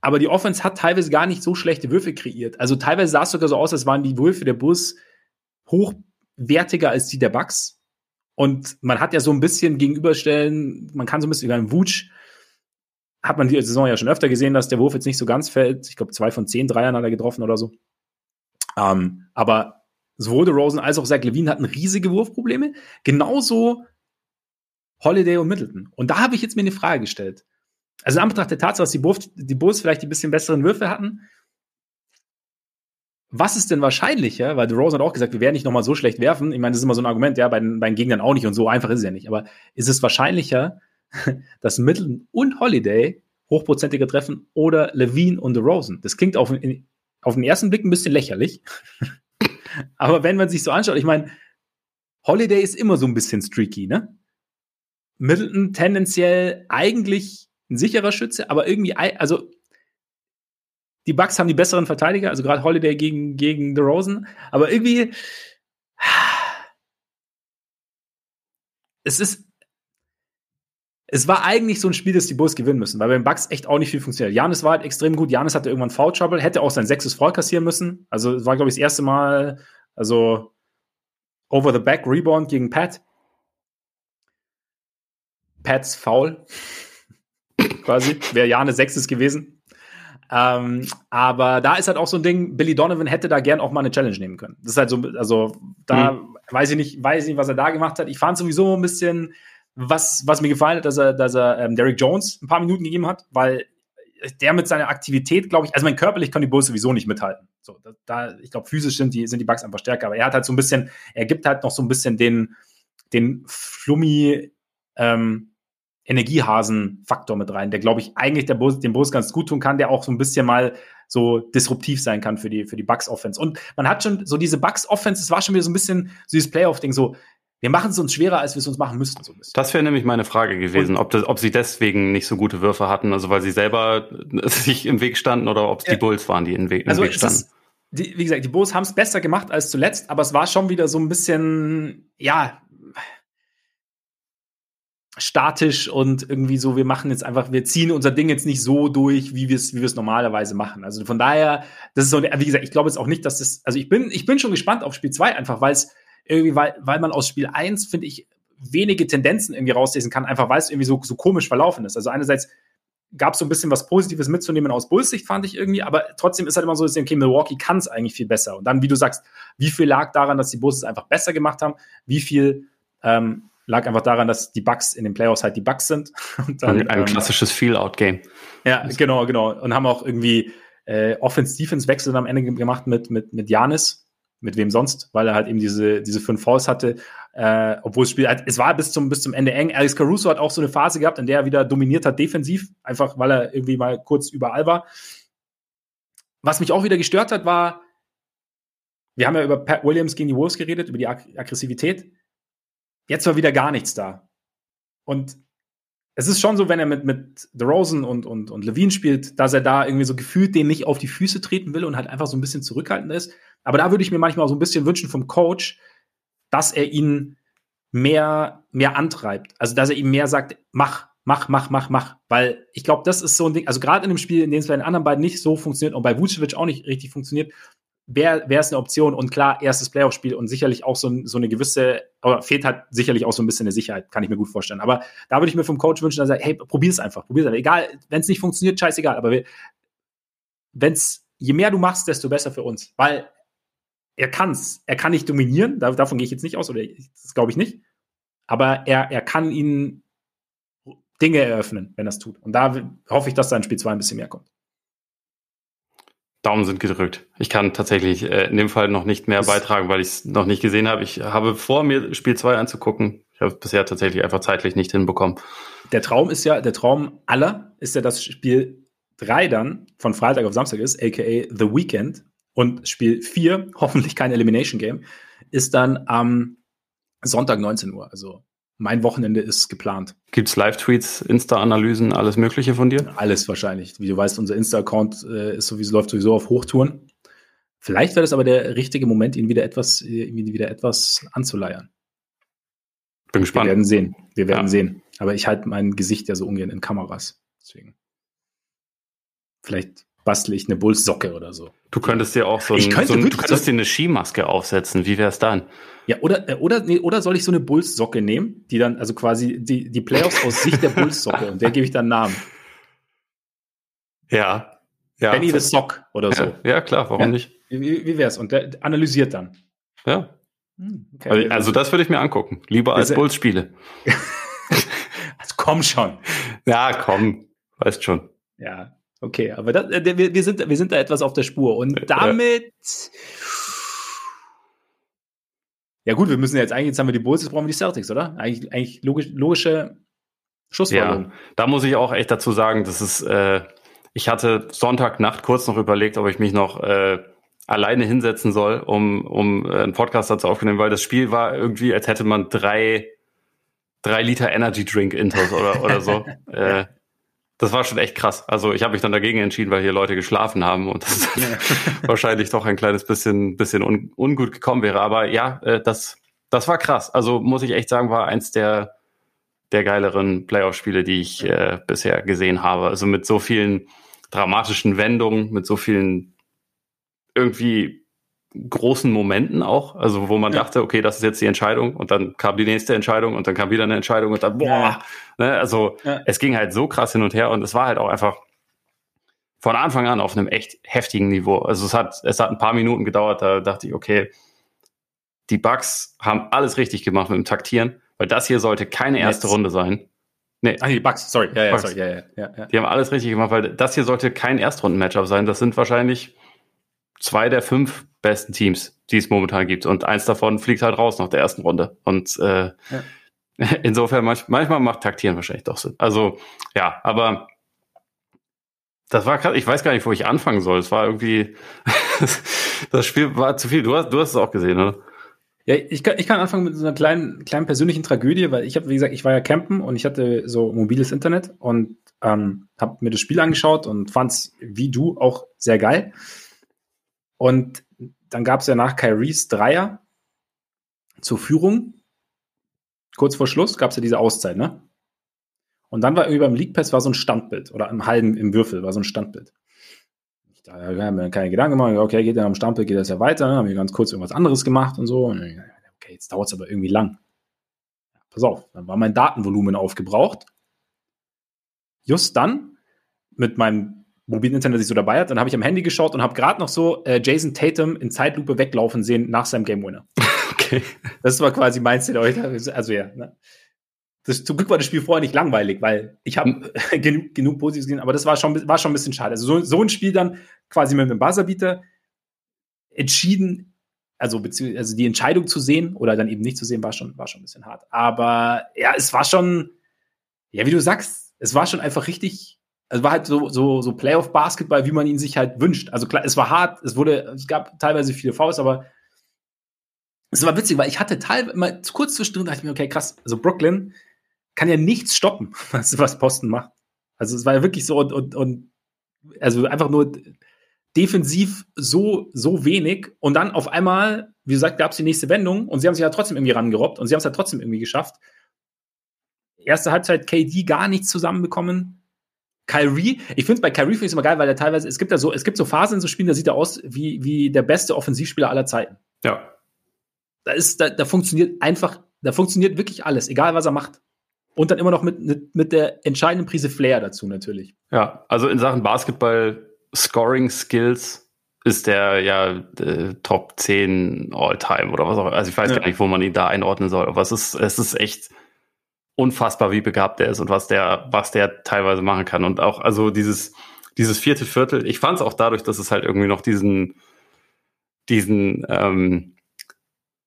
Aber die Offense hat teilweise gar nicht so schlechte Würfe kreiert. Also teilweise sah es sogar so aus, als waren die Würfe der Bus hochwertiger als die der Bucks. Und man hat ja so ein bisschen gegenüberstellen, man kann so ein bisschen über einen Wutsch hat man die Saison ja schon öfter gesehen, dass der Wurf jetzt nicht so ganz fällt. Ich glaube, zwei von zehn Dreiern hat er getroffen oder so. Ähm, aber sowohl der Rosen als auch Zach Levine hatten riesige Wurfprobleme. Genauso Holiday und Middleton. Und da habe ich jetzt mir eine Frage gestellt. Also in Anbetracht der Tatsache, dass die Bulls, die Bulls vielleicht ein bisschen besseren Würfe hatten, was ist denn wahrscheinlicher? Weil Rose hat auch gesagt, wir werden nicht nochmal so schlecht werfen. Ich meine, das ist immer so ein Argument, ja, bei den, bei den Gegnern auch nicht und so einfach ist es ja nicht. Aber ist es wahrscheinlicher, dass Middleton und Holiday hochprozentiger treffen oder Levine und Rosen? Das klingt auf, auf den ersten Blick ein bisschen lächerlich. Aber wenn man sich so anschaut, ich meine, Holiday ist immer so ein bisschen streaky, ne? Middleton tendenziell eigentlich ein sicherer Schütze, aber irgendwie, also die Bucks haben die besseren Verteidiger, also gerade Holiday gegen, gegen The Rosen, aber irgendwie es ist es war eigentlich so ein Spiel, das die Bulls gewinnen müssen, weil beim Bucks echt auch nicht viel funktioniert. Janis war halt extrem gut. Janis hatte irgendwann Foul Trouble, hätte auch sein sechstes Foul kassieren müssen. Also es war glaube ich das erste Mal, also over the back Rebound gegen Pat. Pats Foul quasi wäre Janis sechstes gewesen. Ähm, aber da ist halt auch so ein Ding, Billy Donovan hätte da gern auch mal eine Challenge nehmen können. Das ist halt so, also da mhm. weiß ich nicht, weiß ich nicht, was er da gemacht hat. Ich fand sowieso ein bisschen, was, was mir gefallen hat, dass er, dass er ähm, Derek Jones ein paar Minuten gegeben hat, weil der mit seiner Aktivität, glaube ich, also mein körperlich kann die Bulls sowieso nicht mithalten. So, da, da ich glaube, physisch sind die, sind die Bugs einfach stärker, aber er hat halt so ein bisschen, er gibt halt noch so ein bisschen den, den Flummi, ähm, Energiehasen-Faktor mit rein, der, glaube ich, eigentlich der Bus, dem Bus ganz gut tun kann, der auch so ein bisschen mal so disruptiv sein kann für die, für die Bucks-Offense. Und man hat schon so diese Bucks-Offense, es war schon wieder so ein bisschen so dieses Playoff-Ding, so, wir machen es uns schwerer, als wir es uns machen müssten. So das wäre nämlich meine Frage gewesen, ob, das, ob sie deswegen nicht so gute Würfe hatten, also weil sie selber sich im Weg standen oder ob es die Bulls waren, die im Weg, im also Weg standen. Ist, die, wie gesagt, die Bulls haben es besser gemacht als zuletzt, aber es war schon wieder so ein bisschen, ja, statisch und irgendwie so, wir machen jetzt einfach, wir ziehen unser Ding jetzt nicht so durch, wie wir es, wie normalerweise machen. Also von daher, das ist so, wie gesagt, ich glaube jetzt auch nicht, dass das, also ich bin, ich bin schon gespannt auf Spiel 2 einfach, weil es irgendwie, weil, weil man aus Spiel 1, finde ich, wenige Tendenzen irgendwie rauslesen kann, einfach weil es irgendwie so, so komisch verlaufen ist. Also einerseits gab es so ein bisschen was Positives mitzunehmen aus Bulls Sicht, fand ich irgendwie, aber trotzdem ist halt immer so, dass okay, Milwaukee kann es eigentlich viel besser. Und dann, wie du sagst, wie viel lag daran, dass die Bulls es einfach besser gemacht haben? Wie viel ähm, lag einfach daran, dass die Bugs in den Playoffs halt die Bugs sind. Und dann, ein, ein ähm, klassisches Feel-Out-Game. Ja, genau, genau. Und haben auch irgendwie äh, Offense-Defense-Wechsel am Ende gemacht mit, mit, mit Janis. Mit wem sonst? Weil er halt eben diese, diese fünf Fouls hatte. Äh, obwohl das Spiel, halt, es war bis zum, bis zum Ende eng. Alex Caruso hat auch so eine Phase gehabt, in der er wieder dominiert hat defensiv. Einfach, weil er irgendwie mal kurz überall war. Was mich auch wieder gestört hat, war, wir haben ja über Pat Williams gegen die Wolves geredet, über die Ag Aggressivität Jetzt war wieder gar nichts da. Und es ist schon so, wenn er mit, mit Rosen und, und, und Levine spielt, dass er da irgendwie so gefühlt den nicht auf die Füße treten will und halt einfach so ein bisschen zurückhaltend ist. Aber da würde ich mir manchmal so ein bisschen wünschen vom Coach, dass er ihn mehr, mehr antreibt. Also, dass er ihm mehr sagt, mach, mach, mach, mach, mach. Weil ich glaube, das ist so ein Ding, also gerade in dem Spiel, in dem es bei den anderen beiden nicht so funktioniert und bei Vucevic auch nicht richtig funktioniert, wäre es eine Option und klar, erstes Playoff-Spiel und sicherlich auch so, so eine gewisse, aber fehlt halt sicherlich auch so ein bisschen eine Sicherheit, kann ich mir gut vorstellen. Aber da würde ich mir vom Coach wünschen, dass er, hey, probier es einfach, probier es einfach. Egal, wenn es nicht funktioniert, scheißegal, aber wenn es, je mehr du machst, desto besser für uns, weil er kann's, er kann nicht dominieren, davon gehe ich jetzt nicht aus, oder das glaube ich nicht, aber er, er kann ihnen Dinge eröffnen, wenn er es tut. Und da hoffe ich, dass da in Spiel 2 ein bisschen mehr kommt. Daumen sind gedrückt. Ich kann tatsächlich äh, in dem Fall noch nicht mehr das beitragen, weil ich es noch nicht gesehen habe. Ich habe vor, mir Spiel 2 anzugucken. Ich habe es bisher tatsächlich einfach zeitlich nicht hinbekommen. Der Traum ist ja, der Traum aller ist ja, dass Spiel 3 dann von Freitag auf Samstag ist, aka The Weekend. Und Spiel 4, hoffentlich kein Elimination Game, ist dann am Sonntag 19 Uhr. Also mein Wochenende ist geplant. Gibt's Live-Tweets, Insta-Analysen, alles Mögliche von dir? Alles wahrscheinlich. Wie du weißt, unser Insta-Account äh, ist sowieso, läuft sowieso auf Hochtouren. Vielleicht wäre das aber der richtige Moment, ihn wieder etwas, ihn wieder etwas anzuleiern. Bin gespannt. Wir werden sehen. Wir werden ja. sehen. Aber ich halte mein Gesicht ja so ungern in Kameras. Deswegen. Vielleicht bastle ich eine Bullsocke oder so. Du könntest dir auch so, ein, könnte, so ein, du könntest dir eine Skimaske aufsetzen. Wie wäre es dann? Ja, oder, äh, oder, nee, oder soll ich so eine Bulls-Socke nehmen, die dann, also quasi die, die Playoffs aus Sicht der Bulls-Socke und der gebe ich dann Namen. Ja. ja. Benny the Sock oder so. Ja, ja klar, warum ja? nicht? Wie, wie wär's? Und der analysiert dann. Ja. Hm, okay. Also, also, das würde ich mir angucken. Lieber als Bulls-Spiele. also komm schon. Ja, komm. Weißt schon. Ja, okay. Aber das, äh, wir, wir, sind, wir sind da etwas auf der Spur. Und damit. Ja, gut, wir müssen jetzt eigentlich, jetzt haben wir die Bulls, jetzt brauchen wir die Celtics, oder? Eigentlich, eigentlich logisch, logische Schlussfolgerung. Ja, da muss ich auch echt dazu sagen, dass es, äh, ich hatte Sonntagnacht kurz noch überlegt, ob ich mich noch äh, alleine hinsetzen soll, um, um äh, einen Podcast dazu aufzunehmen, weil das Spiel war irgendwie, als hätte man drei, drei Liter Energy Drink Intos oder, oder so. äh, das war schon echt krass. Also ich habe mich dann dagegen entschieden, weil hier Leute geschlafen haben und das wahrscheinlich doch ein kleines bisschen, bisschen un, ungut gekommen wäre. Aber ja, äh, das, das war krass. Also muss ich echt sagen, war eins der, der geileren Playoff-Spiele, die ich äh, bisher gesehen habe. Also mit so vielen dramatischen Wendungen, mit so vielen irgendwie großen Momenten auch, also wo man ja. dachte, okay, das ist jetzt die Entscheidung und dann kam die nächste Entscheidung und dann kam wieder eine Entscheidung und dann, boah, ja. ne, also ja. es ging halt so krass hin und her und es war halt auch einfach von Anfang an auf einem echt heftigen Niveau. Also es hat, es hat ein paar Minuten gedauert, da dachte ich, okay, die Bugs haben alles richtig gemacht mit dem Taktieren, weil das hier sollte keine erste Netz. Runde sein. Nee. Ah, die Bugs, sorry. Ja, ja, Bugs. sorry. Ja, ja, ja. Die haben alles richtig gemacht, weil das hier sollte kein Erstrunden-Matchup sein. Das sind wahrscheinlich zwei der fünf besten Teams, die es momentan gibt. Und eins davon fliegt halt raus nach der ersten Runde. Und äh, ja. insofern manch, manchmal macht Taktieren wahrscheinlich doch Sinn. Also ja, aber das war krass. Ich weiß gar nicht, wo ich anfangen soll. Es war irgendwie, das Spiel war zu viel. Du hast, du hast es auch gesehen, oder? Ja, ich kann, ich kann anfangen mit so einer kleinen, kleinen persönlichen Tragödie, weil ich habe, wie gesagt, ich war ja campen und ich hatte so mobiles Internet und ähm, habe mir das Spiel angeschaut und fand es wie du auch sehr geil. Und dann gab es ja nach Kyries Dreier zur Führung, kurz vor Schluss, gab es ja diese Auszeit, ne? Und dann war irgendwie beim League Pass war so ein Standbild oder im halben, im Würfel war so ein Standbild. Ich ja, wir haben mir keine Gedanken gemacht, okay, geht dann am Standbild, geht das ja weiter, haben wir ganz kurz irgendwas anderes gemacht und so. Und okay, jetzt dauert es aber irgendwie lang. Ja, pass auf, dann war mein Datenvolumen aufgebraucht. Just dann mit meinem mobilen Internet, das ich so dabei hatte. Dann habe ich am Handy geschaut und habe gerade noch so äh, Jason Tatum in Zeitlupe weglaufen sehen nach seinem Game Winner. Okay. Das war quasi mein State Also ja. Ne? Das, zum Glück war das Spiel vorher nicht langweilig, weil ich habe hm. genug, genug Positives gesehen, aber das war schon, war schon ein bisschen schade. Also so, so ein Spiel dann quasi mit einem Buzzerbeater entschieden, also, also die Entscheidung zu sehen oder dann eben nicht zu sehen, war schon, war schon ein bisschen hart. Aber ja, es war schon, ja, wie du sagst, es war schon einfach richtig, es war halt so, so, so Playoff-Basketball, wie man ihn sich halt wünscht. Also klar, es war hart, es wurde, es gab teilweise viele Fouls, aber es war witzig, weil ich hatte teilweise mal kurz zwischendrin dachte ich mir, okay, krass, also Brooklyn kann ja nichts stoppen, was, was Posten macht. Also es war ja wirklich so und, und, und also einfach nur defensiv so, so wenig und dann auf einmal, wie gesagt, gab es die nächste Wendung und sie haben sich ja trotzdem irgendwie rangerobbt und sie haben es ja trotzdem irgendwie geschafft. Erste Halbzeit KD gar nichts zusammenbekommen Kyrie, ich finde es bei Kyrie finde ich immer geil, weil er teilweise, es gibt ja so, es gibt so Phasen in so Spielen, da sieht er aus wie, wie der beste Offensivspieler aller Zeiten. Ja. Da ist, da, da funktioniert einfach, da funktioniert wirklich alles, egal was er macht. Und dann immer noch mit, mit, mit der entscheidenden Prise Flair dazu natürlich. Ja, also in Sachen Basketball Scoring Skills ist der ja äh, Top 10 All-Time oder was auch immer. Also ich weiß ja. gar nicht, wo man ihn da einordnen soll, aber es ist, es ist echt unfassbar, wie begabt er ist und was der, was der teilweise machen kann. Und auch, also dieses, dieses vierte Viertel, ich fand es auch dadurch, dass es halt irgendwie noch diesen, diesen ähm,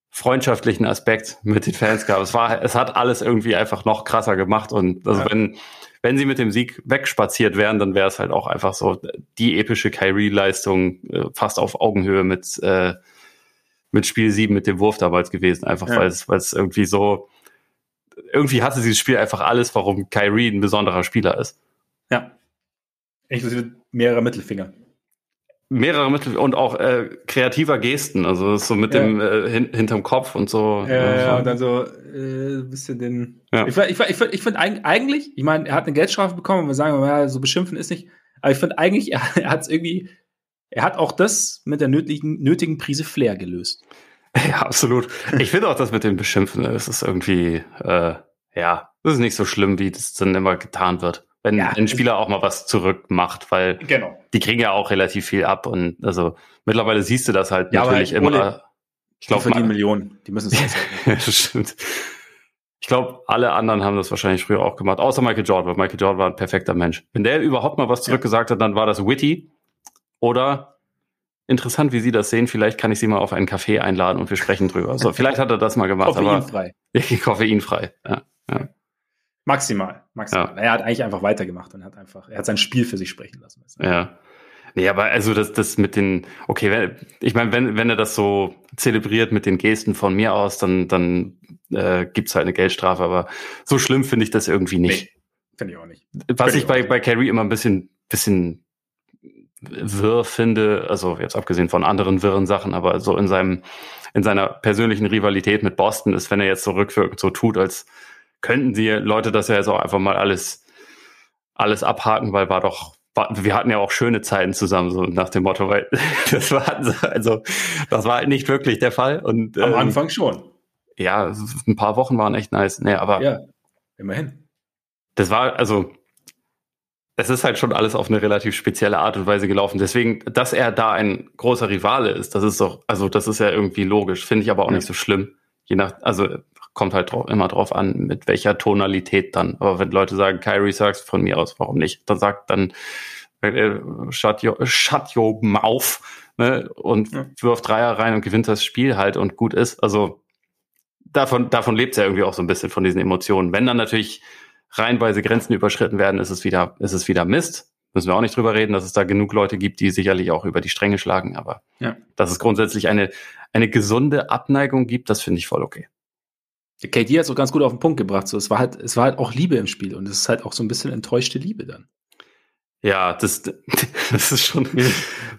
freundschaftlichen Aspekt mit den Fans gab. Es war, es hat alles irgendwie einfach noch krasser gemacht. Und also ja. wenn, wenn sie mit dem Sieg wegspaziert wären, dann wäre es halt auch einfach so die epische Kyrie-Leistung äh, fast auf Augenhöhe mit, äh, mit Spiel 7 mit dem Wurf damals gewesen. Einfach ja. weil es, weil es irgendwie so, irgendwie hatte dieses Spiel einfach alles, warum Kyrie ein besonderer Spieler ist. Ja. Inklusive mehrere Mittelfinger. Mehrere Mittel und auch äh, kreativer Gesten, also so mit ja. dem äh, hin, hinterm Kopf und so. Ja, ja, ja und dann so äh, ein bisschen den. Ja. Ich, ich, ich, ich finde eigentlich, ich meine, er hat eine Geldstrafe bekommen und wir sagen, ja, so beschimpfen ist nicht. Aber ich finde eigentlich, er, er hat es irgendwie, er hat auch das mit der nötigen, nötigen Prise Flair gelöst. Ja, absolut. Ich finde auch das mit dem Beschimpfen, das ist irgendwie, äh, ja, das ist nicht so schlimm, wie das dann immer getan wird. wenn ja, ein Spieler auch mal was zurückmacht, weil genau. die kriegen ja auch relativ viel ab und also mittlerweile siehst du das halt ja, natürlich immer. Ich glaube, verdienen Millionen. Die müssen es Stimmt. Ich glaube, alle anderen haben das wahrscheinlich früher auch gemacht, außer Michael Jordan, weil Michael Jordan war ein perfekter Mensch. Wenn der überhaupt mal was zurückgesagt ja. hat, dann war das witty oder interessant, wie Sie das sehen. Vielleicht kann ich Sie mal auf einen Café einladen und wir sprechen drüber. So, vielleicht hat er das mal gemacht. Koffeinfrei. Aber, koffeinfrei, ja. ja. Maximal, maximal. Ja. Er hat eigentlich einfach weitergemacht und hat einfach, er hat sein Spiel für sich sprechen lassen. Ja. Nee, aber also das, das mit den, okay, wenn, ich meine, wenn, wenn er das so zelebriert mit den Gesten von mir aus, dann, dann äh, gibt halt eine Geldstrafe, aber so schlimm finde ich das irgendwie nicht. Nee, finde ich auch nicht. Was ich, ich bei, bei Carrie immer ein bisschen, bisschen wirr finde, also jetzt abgesehen von anderen wirren Sachen, aber so in seinem, in seiner persönlichen Rivalität mit Boston ist, wenn er jetzt so rückwirkend so tut, als könnten die Leute das ja jetzt auch einfach mal alles, alles abhaken, weil war doch, war, wir hatten ja auch schöne Zeiten zusammen, so nach dem Motto, weil das war, also, das war halt nicht wirklich der Fall. Und, Am ähm, Anfang schon. Ja, ein paar Wochen waren echt nice. Nee, aber. Ja, immerhin. Das war, also, es ist halt schon alles auf eine relativ spezielle Art und Weise gelaufen. Deswegen, dass er da ein großer Rivale ist, das ist doch, also das ist ja irgendwie logisch, finde ich aber auch ja. nicht so schlimm. Je nach, also kommt halt drauf, immer drauf an, mit welcher Tonalität dann. Aber wenn Leute sagen, Kyrie sagst von mir aus, warum nicht? Dann sagt dann äh, shut, your, shut your mouth ne? und ja. wirft Dreier rein und gewinnt das Spiel halt und gut ist. Also davon, davon lebt es ja irgendwie auch so ein bisschen von diesen Emotionen. Wenn dann natürlich reihenweise Grenzen überschritten werden, ist es wieder, ist es wieder Mist. Müssen wir auch nicht drüber reden, dass es da genug Leute gibt, die sicherlich auch über die Stränge schlagen, aber ja. dass es grundsätzlich eine, eine gesunde Abneigung gibt, das finde ich voll okay. KD hat es auch ganz gut auf den Punkt gebracht. So, es war halt, es war halt auch Liebe im Spiel und es ist halt auch so ein bisschen enttäuschte Liebe dann. Ja, das, das ist schon,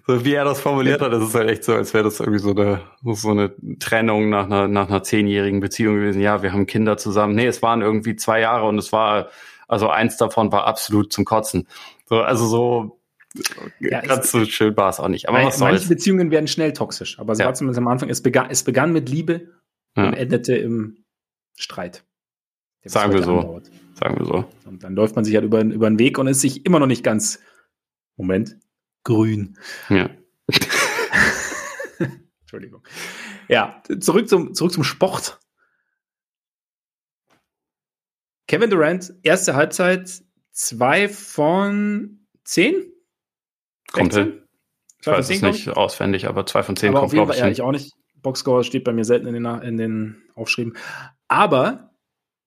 so wie er das formuliert hat, das ist halt echt so, als wäre das irgendwie so eine, so eine Trennung nach einer, nach einer zehnjährigen Beziehung gewesen. Ja, wir haben Kinder zusammen. Nee, es waren irgendwie zwei Jahre und es war, also eins davon war absolut zum Kotzen. So, also so, ja, ganz so schön war es auch nicht. Aber was soll's. Manche Beziehungen werden schnell toxisch, aber so ja. war zumindest am Anfang. Es begann, es begann mit Liebe ja. und endete im Streit. Sagen wir so. Andauert. Sagen wir so. Und dann läuft man sich halt über, über den Weg und ist sich immer noch nicht ganz, Moment, grün. Ja. Entschuldigung. Ja, zurück zum, zurück zum Sport. Kevin Durant, erste Halbzeit, zwei von zehn? Kommt hin. Ich weiß es nicht auswendig, aber zwei von zehn aber kommt, glaube ich. Ja, ich auch nicht. Boxscore steht bei mir selten in den, in den Aufschrieben. Aber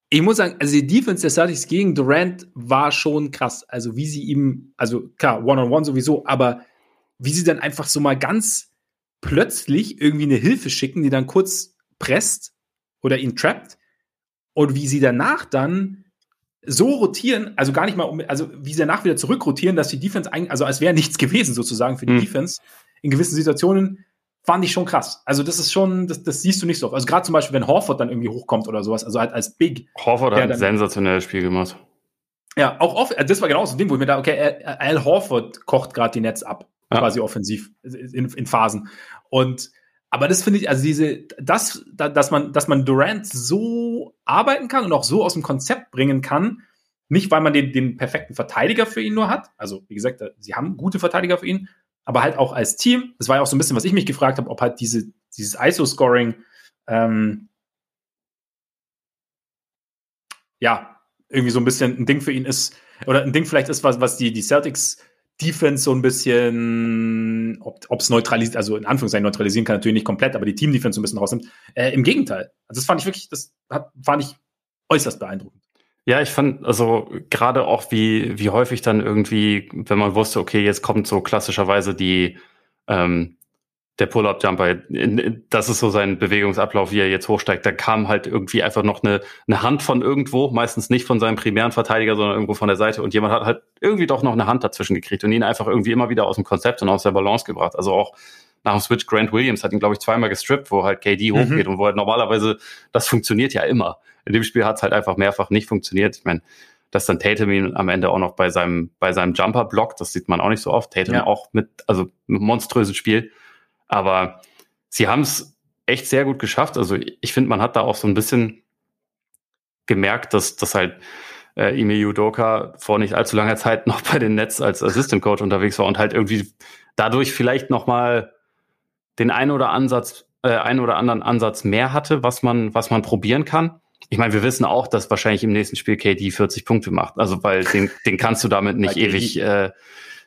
ich muss sagen, also die Defense der Celtics gegen Durant war schon krass. Also wie sie ihm, also klar, One-on-One -on -one sowieso, aber wie sie dann einfach so mal ganz plötzlich irgendwie eine Hilfe schicken, die dann kurz presst oder ihn trappt und wie sie danach dann so rotieren, also gar nicht mal, um, also wie sie danach wieder zurückrotieren, dass die Defense eigentlich, also als wäre nichts gewesen sozusagen für die mhm. Defense in gewissen Situationen fand ich schon krass. Also das ist schon, das, das siehst du nicht so oft. Also gerade zum Beispiel, wenn Horford dann irgendwie hochkommt oder sowas, also halt als Big. Horford hat ein sensationelles Spiel gemacht. Ja, auch oft, das war genau so ein Ding, wo ich mir da, okay, Al Horford kocht gerade die Netz ab, ja. quasi offensiv in, in Phasen. Und aber das finde ich, also diese, das, dass man, dass man Durant so arbeiten kann und auch so aus dem Konzept bringen kann, nicht weil man den, den perfekten Verteidiger für ihn nur hat. Also, wie gesagt, sie haben gute Verteidiger für ihn, aber halt auch als Team. Das war ja auch so ein bisschen, was ich mich gefragt habe, ob halt diese, dieses ISO-Scoring ähm, ja, irgendwie so ein bisschen ein Ding für ihn ist, oder ein Ding vielleicht ist, was, was die, die Celtics Defense so ein bisschen, ob es neutralisiert, also in Anführungszeichen neutralisieren kann natürlich nicht komplett, aber die Team Defense so ein bisschen rausnimmt. Äh, Im Gegenteil. Also das fand ich wirklich, das hat, fand ich äußerst beeindruckend. Ja, ich fand, also gerade auch wie, wie häufig dann irgendwie, wenn man wusste, okay, jetzt kommt so klassischerweise die, ähm, der Pull-Up-Jumper, das ist so sein Bewegungsablauf, wie er jetzt hochsteigt. Da kam halt irgendwie einfach noch eine, eine Hand von irgendwo, meistens nicht von seinem primären Verteidiger, sondern irgendwo von der Seite. Und jemand hat halt irgendwie doch noch eine Hand dazwischen gekriegt und ihn einfach irgendwie immer wieder aus dem Konzept und aus der Balance gebracht. Also auch nach dem Switch Grant Williams hat ihn, glaube ich, zweimal gestrippt, wo halt KD mhm. hochgeht und wo halt normalerweise, das funktioniert ja immer. In dem Spiel hat es halt einfach mehrfach nicht funktioniert. Ich meine, dass dann Tatum ihn am Ende auch noch bei seinem, bei seinem Jumper blockt, das sieht man auch nicht so oft. Tatum ja. auch mit, also mit monströses Spiel. Aber sie haben es echt sehr gut geschafft. Also ich finde, man hat da auch so ein bisschen gemerkt, dass, dass halt äh, Ime Udoka vor nicht allzu langer Zeit noch bei den Nets als Assistant Coach unterwegs war und halt irgendwie dadurch vielleicht noch mal den einen oder Ansatz, äh, einen oder anderen Ansatz mehr hatte, was man, was man probieren kann. Ich meine, wir wissen auch, dass wahrscheinlich im nächsten Spiel KD 40 Punkte macht. Also weil den, den kannst du damit nicht ewig, äh,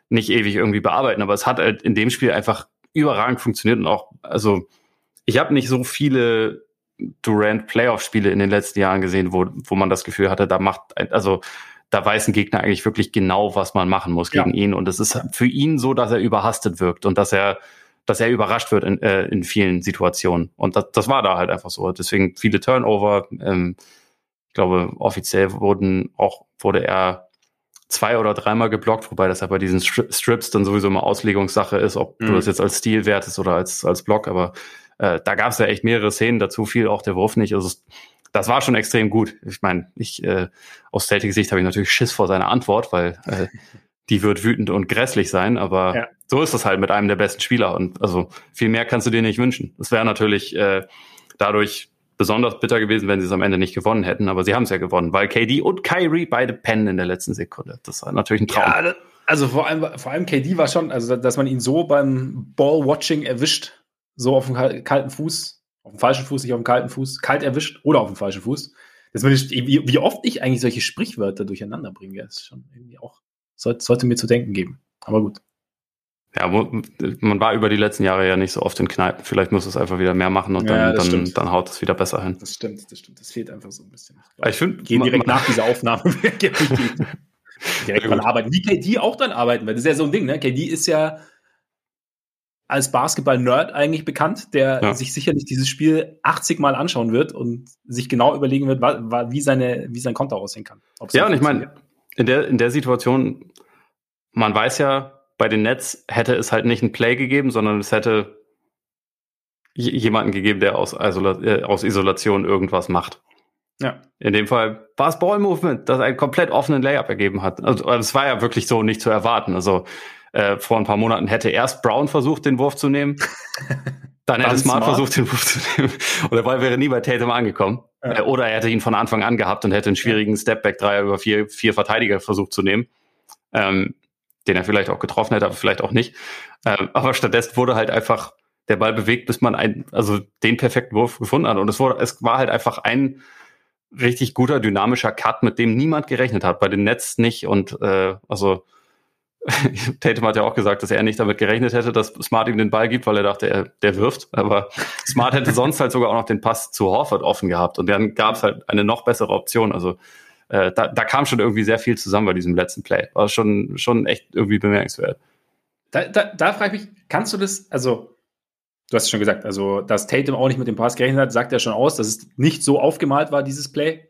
nicht ewig irgendwie bearbeiten. Aber es hat halt in dem Spiel einfach überragend funktioniert und auch, also ich habe nicht so viele Durant Playoff-Spiele in den letzten Jahren gesehen, wo, wo man das Gefühl hatte, da macht, also da weiß ein Gegner eigentlich wirklich genau, was man machen muss gegen ja. ihn. Und es ist für ihn so, dass er überhastet wirkt und dass er, dass er überrascht wird in, äh, in vielen Situationen. Und das, das war da halt einfach so. Deswegen viele Turnover. Ähm, ich glaube, offiziell wurden auch, wurde er zwei oder dreimal geblockt, wobei das ja bei diesen Strips dann sowieso immer Auslegungssache ist, ob mhm. du das jetzt als Stil wertest oder als, als Block. Aber äh, da gab es ja echt mehrere Szenen, dazu fiel auch der Wurf nicht. Also das war schon extrem gut. Ich meine, ich äh, aus Celtic Sicht habe ich natürlich Schiss vor seiner Antwort, weil äh, die wird wütend und grässlich sein, aber ja. so ist das halt mit einem der besten Spieler und also viel mehr kannst du dir nicht wünschen. Es wäre natürlich äh, dadurch besonders bitter gewesen, wenn sie es am Ende nicht gewonnen hätten, aber sie haben es ja gewonnen, weil KD und Kyrie beide pennen in der letzten Sekunde. Das war natürlich ein Traum. Ja, also vor allem, vor allem KD war schon, also dass man ihn so beim Ball-Watching erwischt, so auf dem kalten Fuß, auf dem falschen Fuß, nicht auf dem kalten Fuß, kalt erwischt oder auf dem falschen Fuß. Das ich, wie, wie oft ich eigentlich solche Sprichwörter durcheinander bringe, ist schon irgendwie auch, sollte, sollte mir zu denken geben. Aber gut. Ja, man war über die letzten Jahre ja nicht so oft in Kneipen. Vielleicht muss es einfach wieder mehr machen und dann, ja, dann, dann, haut es wieder besser hin. Das stimmt, das stimmt. Das fehlt einfach so ein bisschen. Ich, ich finde, gehen direkt nach dieser Aufnahme direkt dran arbeiten. Wie KD auch dann arbeiten, weil das ist ja so ein Ding, ne? KD ist ja als Basketball-Nerd eigentlich bekannt, der ja. sich sicherlich dieses Spiel 80 Mal anschauen wird und sich genau überlegen wird, wie, seine, wie sein Konto aussehen kann. Ja, und ich meine, in der, in der Situation, man weiß ja, bei den Nets hätte es halt nicht ein Play gegeben, sondern es hätte jemanden gegeben, der aus, Isola äh, aus Isolation irgendwas macht. Ja. In dem Fall war es Ball Movement, das einen komplett offenen Layup ergeben hat. Also es war ja wirklich so nicht zu erwarten. Also äh, vor ein paar Monaten hätte erst Brown versucht, den Wurf zu nehmen. Dann hätte Smart, Smart, versucht, den Wurf zu nehmen. Und der Ball wäre nie bei Tatum angekommen. Ja. Äh, oder er hätte ihn von Anfang an gehabt und hätte einen schwierigen Stepback-Dreier über vier, vier Verteidiger versucht zu nehmen. Ähm, den er vielleicht auch getroffen hätte, aber vielleicht auch nicht. Ähm, aber stattdessen wurde halt einfach der Ball bewegt, bis man ein, also den perfekten Wurf gefunden hat. Und es wurde, es war halt einfach ein richtig guter, dynamischer Cut, mit dem niemand gerechnet hat. Bei den Nets nicht. Und äh, also Tatum hat ja auch gesagt, dass er nicht damit gerechnet hätte, dass Smart ihm den Ball gibt, weil er dachte, er, der wirft. Aber Smart hätte sonst halt sogar auch noch den Pass zu Horford offen gehabt. Und dann gab es halt eine noch bessere Option. Also äh, da, da kam schon irgendwie sehr viel zusammen bei diesem letzten Play. War schon, schon echt irgendwie bemerkenswert. Da, da, da frage ich mich, kannst du das, also du hast es schon gesagt, also dass Tatum auch nicht mit dem Pass gerechnet hat, sagt er schon aus, dass es nicht so aufgemalt war, dieses Play.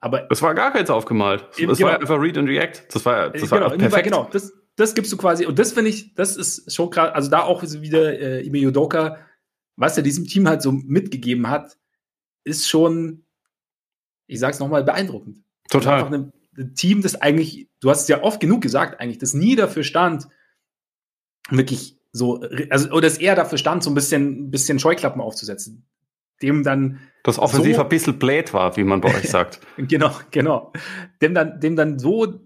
Aber es war gar keins aufgemalt. Es genau, war einfach Read and React. Das war, das genau, war perfekt. Genau, das, das gibst du quasi. Und das finde ich, das ist schon gerade, also da auch wieder äh, Ime Yudoka, was er diesem Team halt so mitgegeben hat, ist schon, ich sag's nochmal, beeindruckend. Total. Einfach ein, ein Team, das eigentlich, du hast es ja oft genug gesagt, eigentlich, das nie dafür stand, wirklich so, also, oder das eher dafür stand, so ein bisschen, ein bisschen Scheuklappen aufzusetzen. Dem dann. Das offensiv so, ein bisschen blöd war, wie man bei euch sagt. genau, genau. Dem dann, dem dann so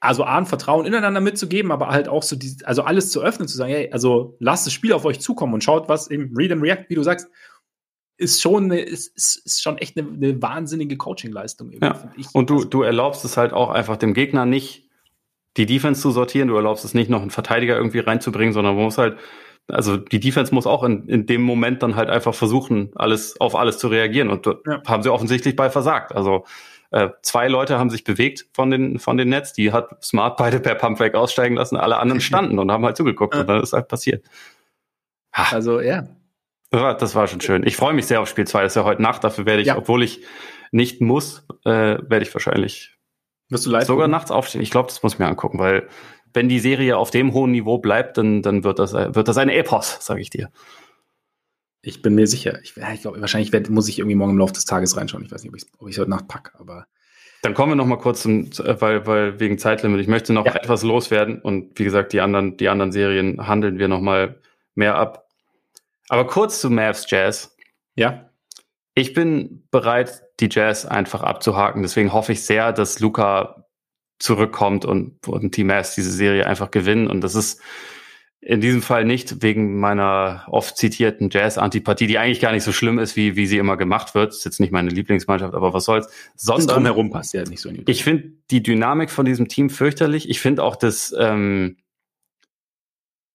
also A, ein Vertrauen ineinander mitzugeben, aber halt auch so, die, also alles zu öffnen, zu sagen, hey, also lasst das Spiel auf euch zukommen und schaut, was im Read and React, wie du sagst, ist schon, eine, ist, ist schon echt eine, eine wahnsinnige Coaching-Leistung. Ja. Und du, du erlaubst es halt auch einfach dem Gegner nicht, die Defense zu sortieren, du erlaubst es nicht, noch einen Verteidiger irgendwie reinzubringen, sondern man muss halt, also die Defense muss auch in, in dem Moment dann halt einfach versuchen, alles auf alles zu reagieren. Und ja. haben sie offensichtlich bei versagt. Also äh, zwei Leute haben sich bewegt von den, von den Netz, die hat Smart beide per Pumpback aussteigen lassen, alle anderen standen und haben halt zugeguckt und dann ist halt passiert. Ha. Also, ja. Das war, das war schon schön. Ich freue mich sehr auf Spiel 2. Das ist ja heute Nacht. Dafür werde ich, ja. obwohl ich nicht muss, äh, werde ich wahrscheinlich Wirst du live sogar gucken? nachts aufstehen. Ich glaube, das muss ich mir angucken, weil wenn die Serie auf dem hohen Niveau bleibt, dann, dann wird das, wird das eine Epos, sage ich dir. Ich bin mir sicher. Ich, ich glaube, wahrscheinlich werd, muss ich irgendwie morgen im Laufe des Tages reinschauen. Ich weiß nicht, ob ich es heute Nacht packe, aber. Dann kommen wir noch mal kurz zum, weil, weil wegen Zeitlimit. Ich möchte noch ja. etwas loswerden und wie gesagt, die anderen, die anderen Serien handeln wir noch mal mehr ab. Aber kurz zu Mavs Jazz. Ja. Ich bin bereit, die Jazz einfach abzuhaken. Deswegen hoffe ich sehr, dass Luca zurückkommt und, und Team S diese Serie einfach gewinnen. Und das ist in diesem Fall nicht wegen meiner oft zitierten Jazz-Antipathie, die eigentlich gar nicht so schlimm ist, wie, wie sie immer gemacht wird. Das ist jetzt nicht meine Lieblingsmannschaft, aber was soll's. Sondern drumherum passt ja nicht so. Ich finde die Dynamik von diesem Team fürchterlich. Ich finde auch das, ähm,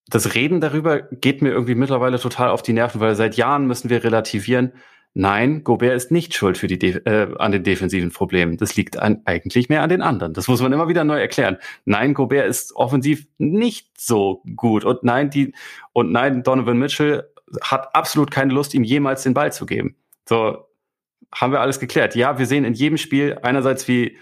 das Reden darüber geht mir irgendwie mittlerweile total auf die Nerven, weil seit Jahren müssen wir relativieren, Nein, Gobert ist nicht schuld für die De äh, an den defensiven Problemen. Das liegt an, eigentlich mehr an den anderen. Das muss man immer wieder neu erklären. Nein, Gobert ist offensiv nicht so gut. Und nein, die und nein, Donovan Mitchell hat absolut keine Lust, ihm jemals den Ball zu geben. So haben wir alles geklärt. Ja, wir sehen in jedem Spiel einerseits, wie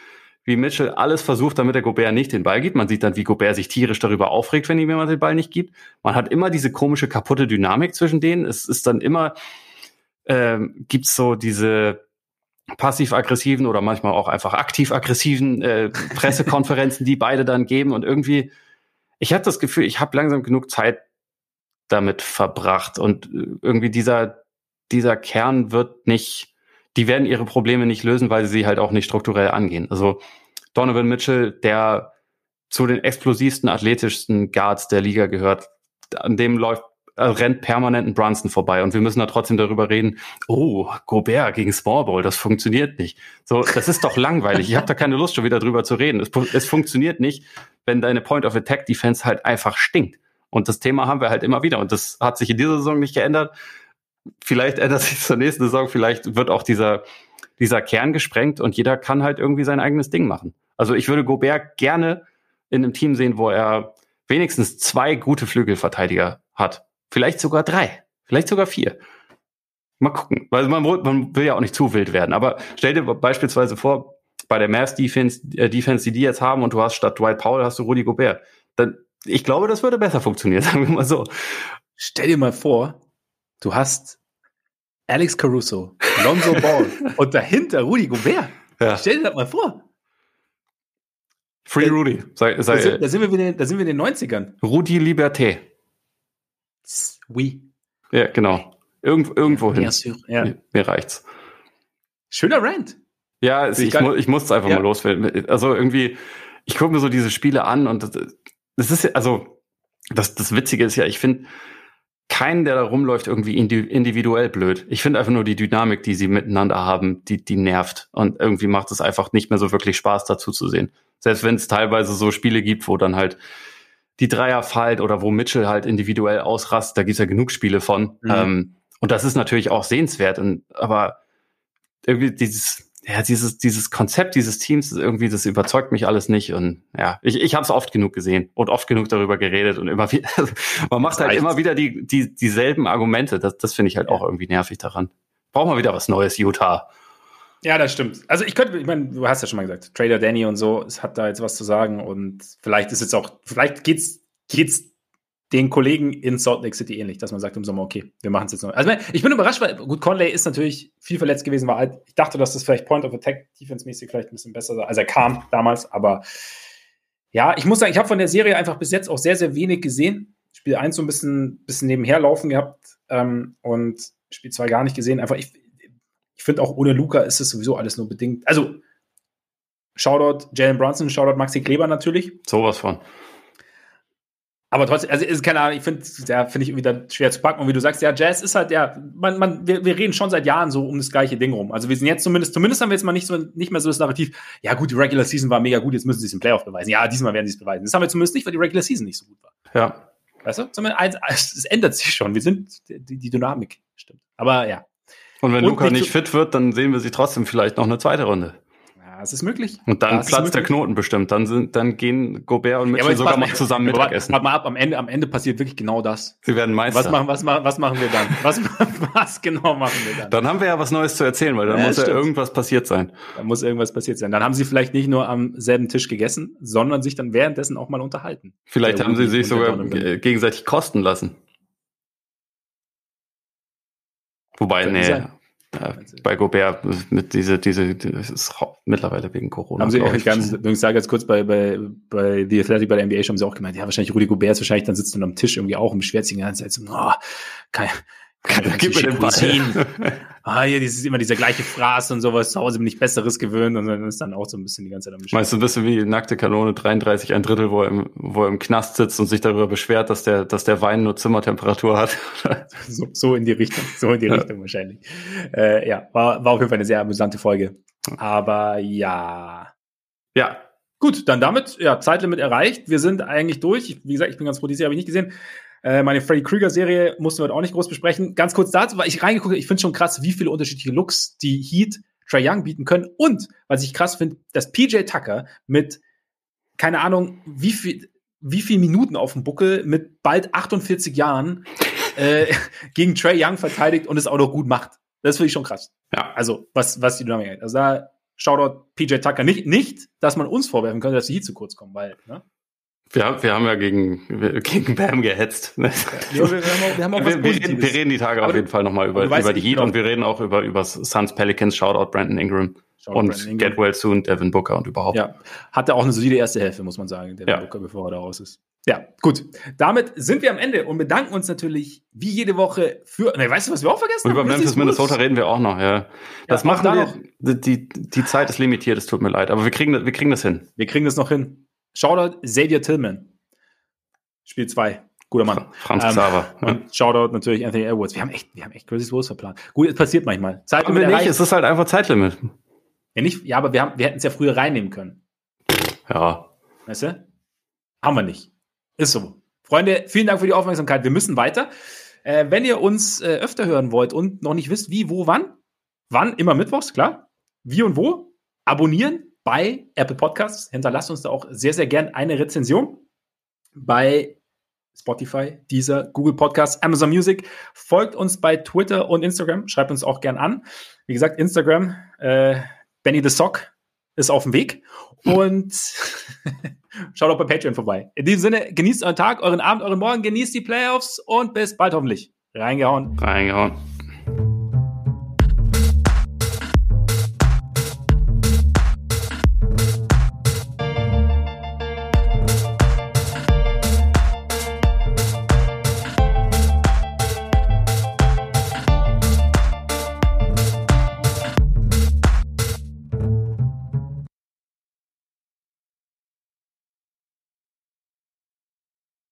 wie Mitchell alles versucht, damit der Gobert nicht den Ball gibt. Man sieht dann, wie Gobert sich tierisch darüber aufregt, wenn ihm jemand den Ball nicht gibt. Man hat immer diese komische, kaputte Dynamik zwischen denen. Es ist dann immer, ähm, gibt es so diese passiv-aggressiven oder manchmal auch einfach aktiv-aggressiven äh, Pressekonferenzen, die beide dann geben. Und irgendwie, ich habe das Gefühl, ich habe langsam genug Zeit damit verbracht. Und äh, irgendwie dieser, dieser Kern wird nicht, die werden ihre Probleme nicht lösen, weil sie halt auch nicht strukturell angehen. Also Donovan Mitchell, der zu den explosivsten, athletischsten Guards der Liga gehört, an dem läuft rennt permanent ein Brunson vorbei und wir müssen da trotzdem darüber reden, oh, Gobert gegen Small Ball, das funktioniert nicht. So, das ist doch langweilig. Ich habe da keine Lust schon wieder drüber zu reden. Es, es funktioniert nicht, wenn deine Point of Attack Defense halt einfach stinkt. Und das Thema haben wir halt immer wieder und das hat sich in dieser Saison nicht geändert. Vielleicht ändert sich zur nächsten Saison, vielleicht wird auch dieser dieser Kern gesprengt und jeder kann halt irgendwie sein eigenes Ding machen. Also ich würde Gobert gerne in einem Team sehen, wo er wenigstens zwei gute Flügelverteidiger hat. Vielleicht sogar drei. Vielleicht sogar vier. Mal gucken. Weil man, man will ja auch nicht zu wild werden. Aber stell dir beispielsweise vor, bei der Mavs Defense, äh, Defense, die die jetzt haben, und du hast statt Dwight Powell hast du Rudy Gobert. Dann, ich glaube, das würde besser funktionieren, sagen wir mal so. Stell dir mal vor, du hast Alex Caruso, Lonzo Ball und dahinter Rudy Gobert. Ja. Stell dir das mal vor. Free Rudy. Sei, sei, da, sind, da, sind wir wieder, da sind wir in den 90ern. Rudy Liberté. Oui. Ja, genau. Irgend, irgendwo hin. Ja. Mir, mir reicht's. Schöner Rant. Ja, es, ich, mu ich muss es einfach ja. mal loswerden. Also irgendwie, ich gucke mir so diese Spiele an und das, das ist ja, also das, das Witzige ist ja, ich finde keinen, der da rumläuft, irgendwie individuell blöd. Ich finde einfach nur die Dynamik, die sie miteinander haben, die, die nervt. Und irgendwie macht es einfach nicht mehr so wirklich Spaß, dazu zu sehen. Selbst wenn es teilweise so Spiele gibt, wo dann halt die Dreier fällt oder wo Mitchell halt individuell ausrast, da gibt's ja genug Spiele von. Mhm. Ähm, und das ist natürlich auch sehenswert. Und, aber irgendwie dieses, ja, dieses, dieses Konzept dieses Teams, irgendwie, das überzeugt mich alles nicht. Und ja, ich, ich habe es oft genug gesehen und oft genug darüber geredet und immer wieder, man macht halt immer wieder die, die, dieselben Argumente. Das, das finde ich halt auch irgendwie nervig daran. Brauchen wir wieder was Neues, Utah. Ja, das stimmt. Also ich könnte, ich meine, du hast ja schon mal gesagt, Trader Danny und so, es hat da jetzt was zu sagen und vielleicht ist jetzt auch, vielleicht geht's, geht's den Kollegen in Salt Lake City ähnlich, dass man sagt im Sommer, okay, wir machen es jetzt noch. Also ich bin überrascht, weil gut, Conley ist natürlich viel verletzt gewesen, war halt, ich dachte, dass das vielleicht Point of Attack defense-mäßig vielleicht ein bisschen besser sei, als er kam damals, aber ja, ich muss sagen, ich habe von der Serie einfach bis jetzt auch sehr, sehr wenig gesehen. Spiel 1 so ein bisschen, bisschen nebenher laufen gehabt ähm, und Spiel 2 gar nicht gesehen. Einfach, ich, ich finde auch ohne Luca ist es sowieso alles nur bedingt. Also, Shoutout Jalen Brunson, Shoutout Maxi Kleber natürlich. Sowas von. Aber trotzdem, also ist keine Ahnung, ich finde, ja, finde ich wieder schwer zu packen. Und wie du sagst, ja, Jazz ist halt, ja, man, man, wir, wir reden schon seit Jahren so um das gleiche Ding rum. Also wir sind jetzt zumindest, zumindest haben wir jetzt mal nicht so, nicht mehr so das Narrativ, ja gut, die Regular Season war mega gut, jetzt müssen sie es im Playoff beweisen. Ja, diesmal werden sie es beweisen. Das haben wir zumindest nicht, weil die Regular Season nicht so gut war. Ja. Weißt du? Zumindest, es ändert sich schon. Wir sind, die, die Dynamik stimmt. Aber ja, und wenn und Luca nicht fit wird, dann sehen wir sie trotzdem vielleicht noch eine zweite Runde. Ja, es ist möglich. Und dann ja, platzt der Knoten bestimmt. Dann sind, dann gehen Gobert und Mitchell ja, sogar mal zusammen Mittagessen. Warte mal ab, am Ende, am Ende passiert wirklich genau das. Sie werden Meister. Was machen, was, was machen wir dann? Was, was genau machen wir dann? Dann haben wir ja was Neues zu erzählen, weil dann ja, muss ja irgendwas passiert sein. Dann muss irgendwas passiert sein. Dann haben sie vielleicht nicht nur am selben Tisch gegessen, sondern sich dann währenddessen auch mal unterhalten. Vielleicht haben sie sich sogar gegenseitig kosten lassen. Wobei, nee. Ja, bei Gobert mit diese, diese, das ist mittlerweile wegen Corona. Haben sie ich ganz, ich sage jetzt kurz bei, bei, bei The Athletic, bei der NBA haben sie auch gemeint, ja, wahrscheinlich Rudi Gobert ist wahrscheinlich dann sitzt dann am Tisch irgendwie auch und beschwert sich die ganze Zeit so, oh, kein, Gib mir den Ball. ah, hier, das ist immer diese gleiche Phrase und sowas. Zu Hause bin ich Besseres gewöhnt und dann ist dann auch so ein bisschen die ganze Zeit am Meinst du ein bisschen wie nackte Kanone 33, ein Drittel, wo er im, wo er im Knast sitzt und sich darüber beschwert, dass der, dass der Wein nur Zimmertemperatur hat? so, so in die Richtung, so in die. Richtung wahrscheinlich. Äh, ja, war, war auf jeden Fall eine sehr amüsante Folge. Aber ja. Ja, Gut, dann damit, ja, Zeitlimit erreicht. Wir sind eigentlich durch. Wie gesagt, ich bin ganz froh, diese habe ich nicht gesehen. Äh, meine Freddy Krüger-Serie mussten wir heute auch nicht groß besprechen. Ganz kurz dazu, weil ich reingeguckt habe, ich finde schon krass, wie viele unterschiedliche Looks die Heat Trae Young bieten können. Und, was ich krass finde, dass PJ Tucker mit, keine Ahnung, wie viel, wie viel Minuten auf dem Buckel mit bald 48 Jahren äh, gegen Trey Young verteidigt und es auch noch gut macht. Das finde ich schon krass. Ja. Also, was, was die Dynamik Also da Shoutout PJ Tucker. Nicht, nicht, dass man uns vorwerfen könnte, dass sie hier zu kurz kommen, weil, ne? Wir, wir haben ja gegen, gegen Bam gehetzt. Ja, wir, haben auch, wir, haben auch wir, wir, reden, wir, reden, die Tage aber auf jeden Fall nochmal über, über die Heat genau. und wir reden auch über, über Suns Pelicans, Shoutout Brandon Ingram. Shoutout und Brandon Ingram. Get Well Soon, Devin Booker und überhaupt. Ja, hatte auch eine solide erste Hälfte, muss man sagen, Devin ja. Booker, bevor er da raus ist. Ja, gut. Damit sind wir am Ende und bedanken uns natürlich wie jede Woche für. Ne, weißt du, was wir auch vergessen haben? Über Memphis, Minnesota reden wir auch noch, ja. Das ja, machen wir. Noch. Die, die Zeit ist limitiert, es tut mir leid, aber wir kriegen, wir kriegen das hin. Wir kriegen das noch hin. Shoutout Xavier Tillman. Spiel 2. Guter Mann. Franz Xaver. Ähm, und Shoutout natürlich Anthony Edwards. Wir haben echt, wir haben echt Crazy Wars verplant. Gut, es passiert manchmal. Zeitlimit nicht, es ist halt einfach Zeitlimit. Ja, nicht, ja aber wir, haben, wir hätten es ja früher reinnehmen können. Ja. Weißt du? Haben wir nicht. Ist so. Freunde, vielen Dank für die Aufmerksamkeit. Wir müssen weiter. Äh, wenn ihr uns äh, öfter hören wollt und noch nicht wisst, wie, wo, wann, wann, immer mittwochs, klar. Wie und wo, abonnieren bei Apple Podcasts. Hinterlasst uns da auch sehr, sehr gern eine Rezension bei Spotify, dieser Google Podcasts, Amazon Music. Folgt uns bei Twitter und Instagram. Schreibt uns auch gern an. Wie gesagt, Instagram, äh, Benny the Sock ist auf dem Weg. Und schaut auch bei Patreon vorbei. In diesem Sinne, genießt euren Tag, euren Abend, euren Morgen, genießt die Playoffs und bis bald hoffentlich. Reingehauen. Reingehauen.